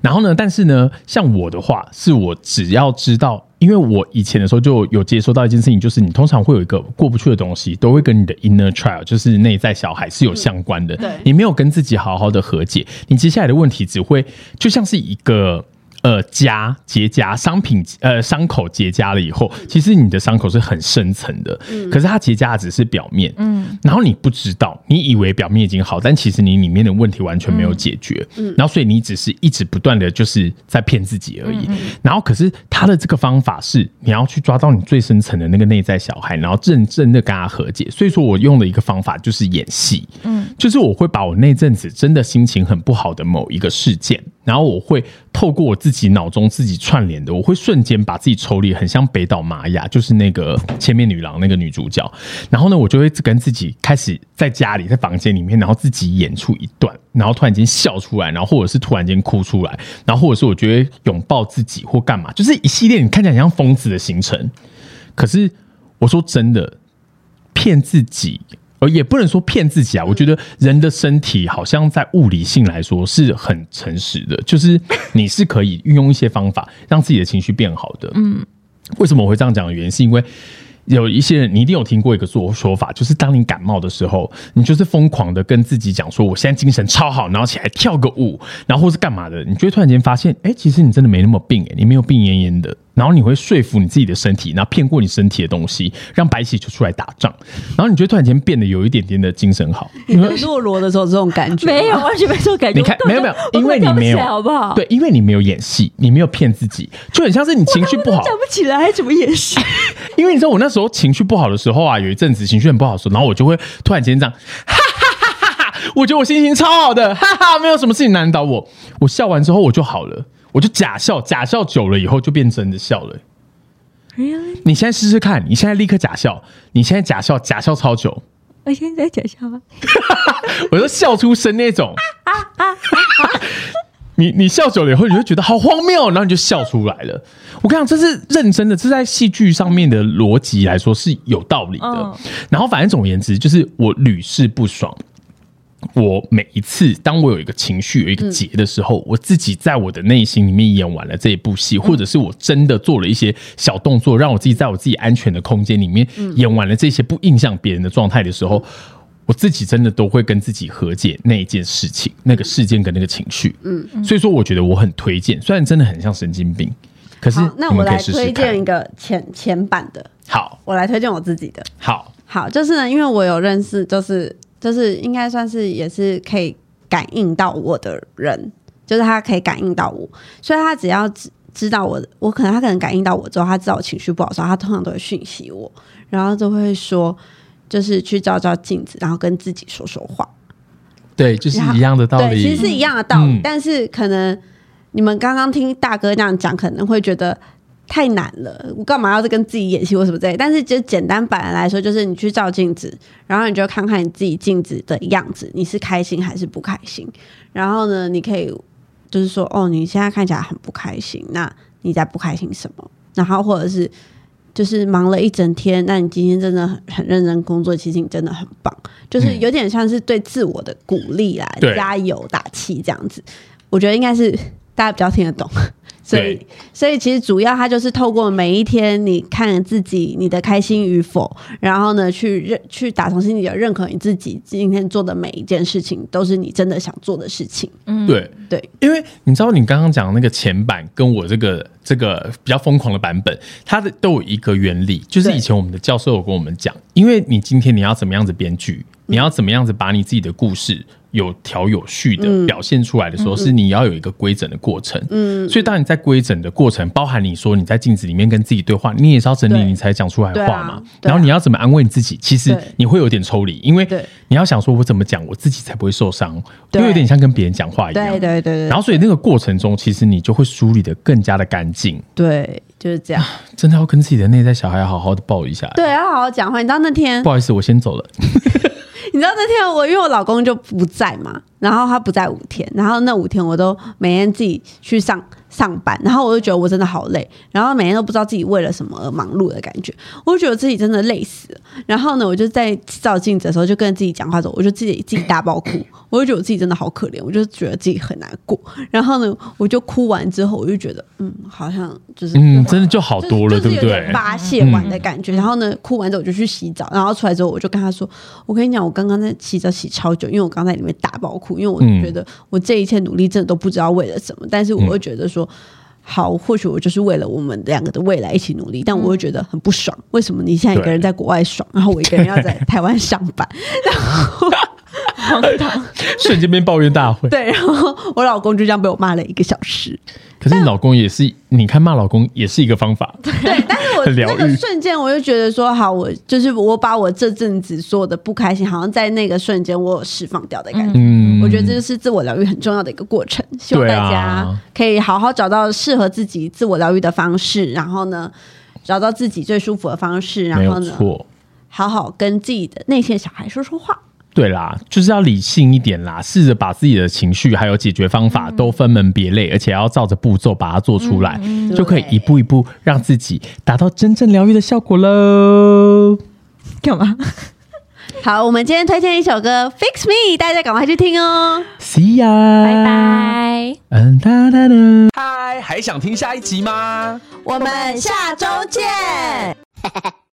然后呢，但是呢，像我的话，是我只要知道，因为我以前的时候就有接收到一件事情，就是你通常会有一个过不去的东西，都会跟你的 inner child，就是内在小孩是有相关的。对你没有跟自己好好的和解，你接下来的问题只会就像是一个。呃，痂结痂，商品呃伤口结痂了以后，其实你的伤口是很深层的，可是它结痂只是表面，嗯，然后你不知道，你以为表面已经好，但其实你里面的问题完全没有解决，嗯，然后所以你只是一直不断的就是在骗自己而已，然后可是他的这个方法是你要去抓到你最深层的那个内在小孩，然后认真的跟他和解，所以说我用的一个方法就是演戏，嗯，就是我会把我那阵子真的心情很不好的某一个事件。然后我会透过我自己脑中自己串联的，我会瞬间把自己抽离，很像北岛玛雅，就是那个《千面女郎》那个女主角。然后呢，我就会跟自己开始在家里，在房间里面，然后自己演出一段，然后突然间笑出来，然后或者是突然间哭出来，然后或者是我觉得拥抱自己或干嘛，就是一系列你看起来很像疯子的行程。可是我说真的，骗自己。而也不能说骗自己啊，我觉得人的身体好像在物理性来说是很诚实的，就是你是可以运用一些方法让自己的情绪变好的。嗯，为什么我会这样讲的原因，是因为有一些人你一定有听过一个说说法，就是当你感冒的时候，你就是疯狂的跟自己讲说，我现在精神超好，然后起来跳个舞，然后或是干嘛的，你就会突然间发现，哎、其实你真的没那么病、哎，你没有病恹恹的。然后你会说服你自己的身体，然后骗过你身体的东西，让白血球出来打仗，然后你就会突然间变得有一点点的精神好。你们落罗的时候有这种感觉吗没有，完全没这种感觉。你看没有没有因为你没有来好不好？对，因为你没有演戏，你没有骗自己，就很像是你情绪不好。想不起来，还怎么演戏？因为你知道我那时候情绪不好的时候啊，有一阵子情绪很不好的时候，然后我就会突然间这样，哈哈哈哈哈！我觉得我心情超好的，哈哈，没有什么事情难倒我。我笑完之后我就好了，我就假笑，假笑久了以后就变真的笑了。Really？你现在试试看，你现在立刻假笑，你现在假笑，假笑超久，我现在在讲笑吗？我就笑出声那种。你你笑久了以后，你就觉得好荒谬，然后你就笑出来了。我跟你讲，这是认真的，这在戏剧上面的逻辑来说是有道理的。嗯然后反正总而言之，就是我屡试不爽。我每一次当我有一个情绪有一个结的时候，我自己在我的内心里面演完了这一部戏，或者是我真的做了一些小动作，让我自己在我自己安全的空间里面演完了这些不影响别人的状态的时候，我自己真的都会跟自己和解那一件事情、那个事件跟那个情绪。嗯，所以说我觉得我很推荐，虽然真的很像神经病，可是好，那我来。推荐一个前前版的，好。我来推荐我自己的。好，好，就是呢，因为我有认识，就是就是应该算是也是可以感应到我的人，就是他可以感应到我，所以他只要知知道我，我可能他可能感应到我之后，他知道我情绪不好的时候，他通常都会讯息我，然后都会说，就是去照照镜子，然后跟自己说说话。对，就是一样的道理对，理。其实是一样的道理，嗯但是可能你们刚刚听大哥这样讲，可能会觉得太难了，我干嘛要跟自己演戏或什么之类？但是就简单版来说，就是你去照镜子，然后你就看看你自己镜子的样子，你是开心还是不开心？然后呢，你可以就是说，哦，你现在看起来很不开心，那你在不开心什么？然后或者是。就是忙了一整天，那你今天真的很很认真工作，其实你真的很棒，就是有点像是对自我的鼓励啦，对加油打气这样子。我觉得应该是大家比较听得懂，所以，所以其实主要它就是透过每一天，你看自己你的开心与否，然后呢，去认去打从心底的认可你自己今天做的每一件事情，都是你真的想做的事情。嗯，对，对，因为你知道，你刚刚讲那个前版跟我这个这个比较疯狂的版本，它的都有一个原理，就是以前我们的教授有跟我们讲，因为你今天你要怎么样子编剧，你要怎么样子把你自己的故事有条有序的表现出来的时候，是你要有一个规整的过程。嗯，所以当你在规整的过程，包含你说你在镜子里面跟自己对话，你也是要整理你才讲出来话嘛。啊然后你要怎么安慰你自己，其实你会有点抽离，因为对你要想说我怎么讲我自己才不会受伤，就对有点像跟别人讲话一样。对对对对，然后所以那个过程中，其实你就会梳理的更加的干净。对就是这样。真的要跟自己的内在小孩好好的抱一下。，对，要好好讲话。你知道那天不好意思，我先走了。你知道那天我因为我老公就不在嘛，然后他不在五天，然后那五天我都每天自己去上上班，然后我就觉得我真的好累，然后每天都不知道自己为了什么而忙碌的感觉，我就觉得自己真的累死了。然后呢，我就在照镜子的时候就跟自己讲话的时候，我就自己自己大爆哭，我就觉得我自己真的好可怜，我就觉得自己很难过。然后呢，我就哭完之后，我就觉得嗯，好像就是嗯，真的就好多了，对不对点？发泄完的感觉。然后呢，哭完之后我就去洗澡，然后出来之后我就跟他说：“我跟你讲，我刚刚在洗澡洗超久，因为我刚在里面大爆哭，因为我嗯觉得我这一切努力真的都不知道为了什么，但是我会觉得说。好，或许我就是为了我们两个的未来一起努力，但我会觉得很不爽。为什么你现在一个人在国外爽，然后我一个人要在 台湾上班？荒唐。瞬间变抱怨大会。对，然后我老公就这样被我骂了一个小时。可是你老公也是，你看骂老公也是一个方法。对，但是我 那个瞬间，我就觉得说，好，我就是我把我这阵子所有的不开心，好像在那个瞬间我有释放掉的感觉。嗯，我觉得这就是自我疗愈很重要的一个过程，希望大家可以好好找到适合自己自我疗愈的方式，然后呢，找到自己最舒服的方式，然后呢，好好跟自己的内线小孩说说话。对啦，就是要理性一点啦，试着把自己的情绪还有解决方法都分门别类，而且要照着步骤把它做出来，就可以一步一步让自己达到真正疗愈的效果喽。干嘛？好，我们今天推荐一首歌《Fix Me》，大家赶快去听哦。See ya，拜。拜。嗯哒哒哒。嗨，还想听下一集吗？我们下周见。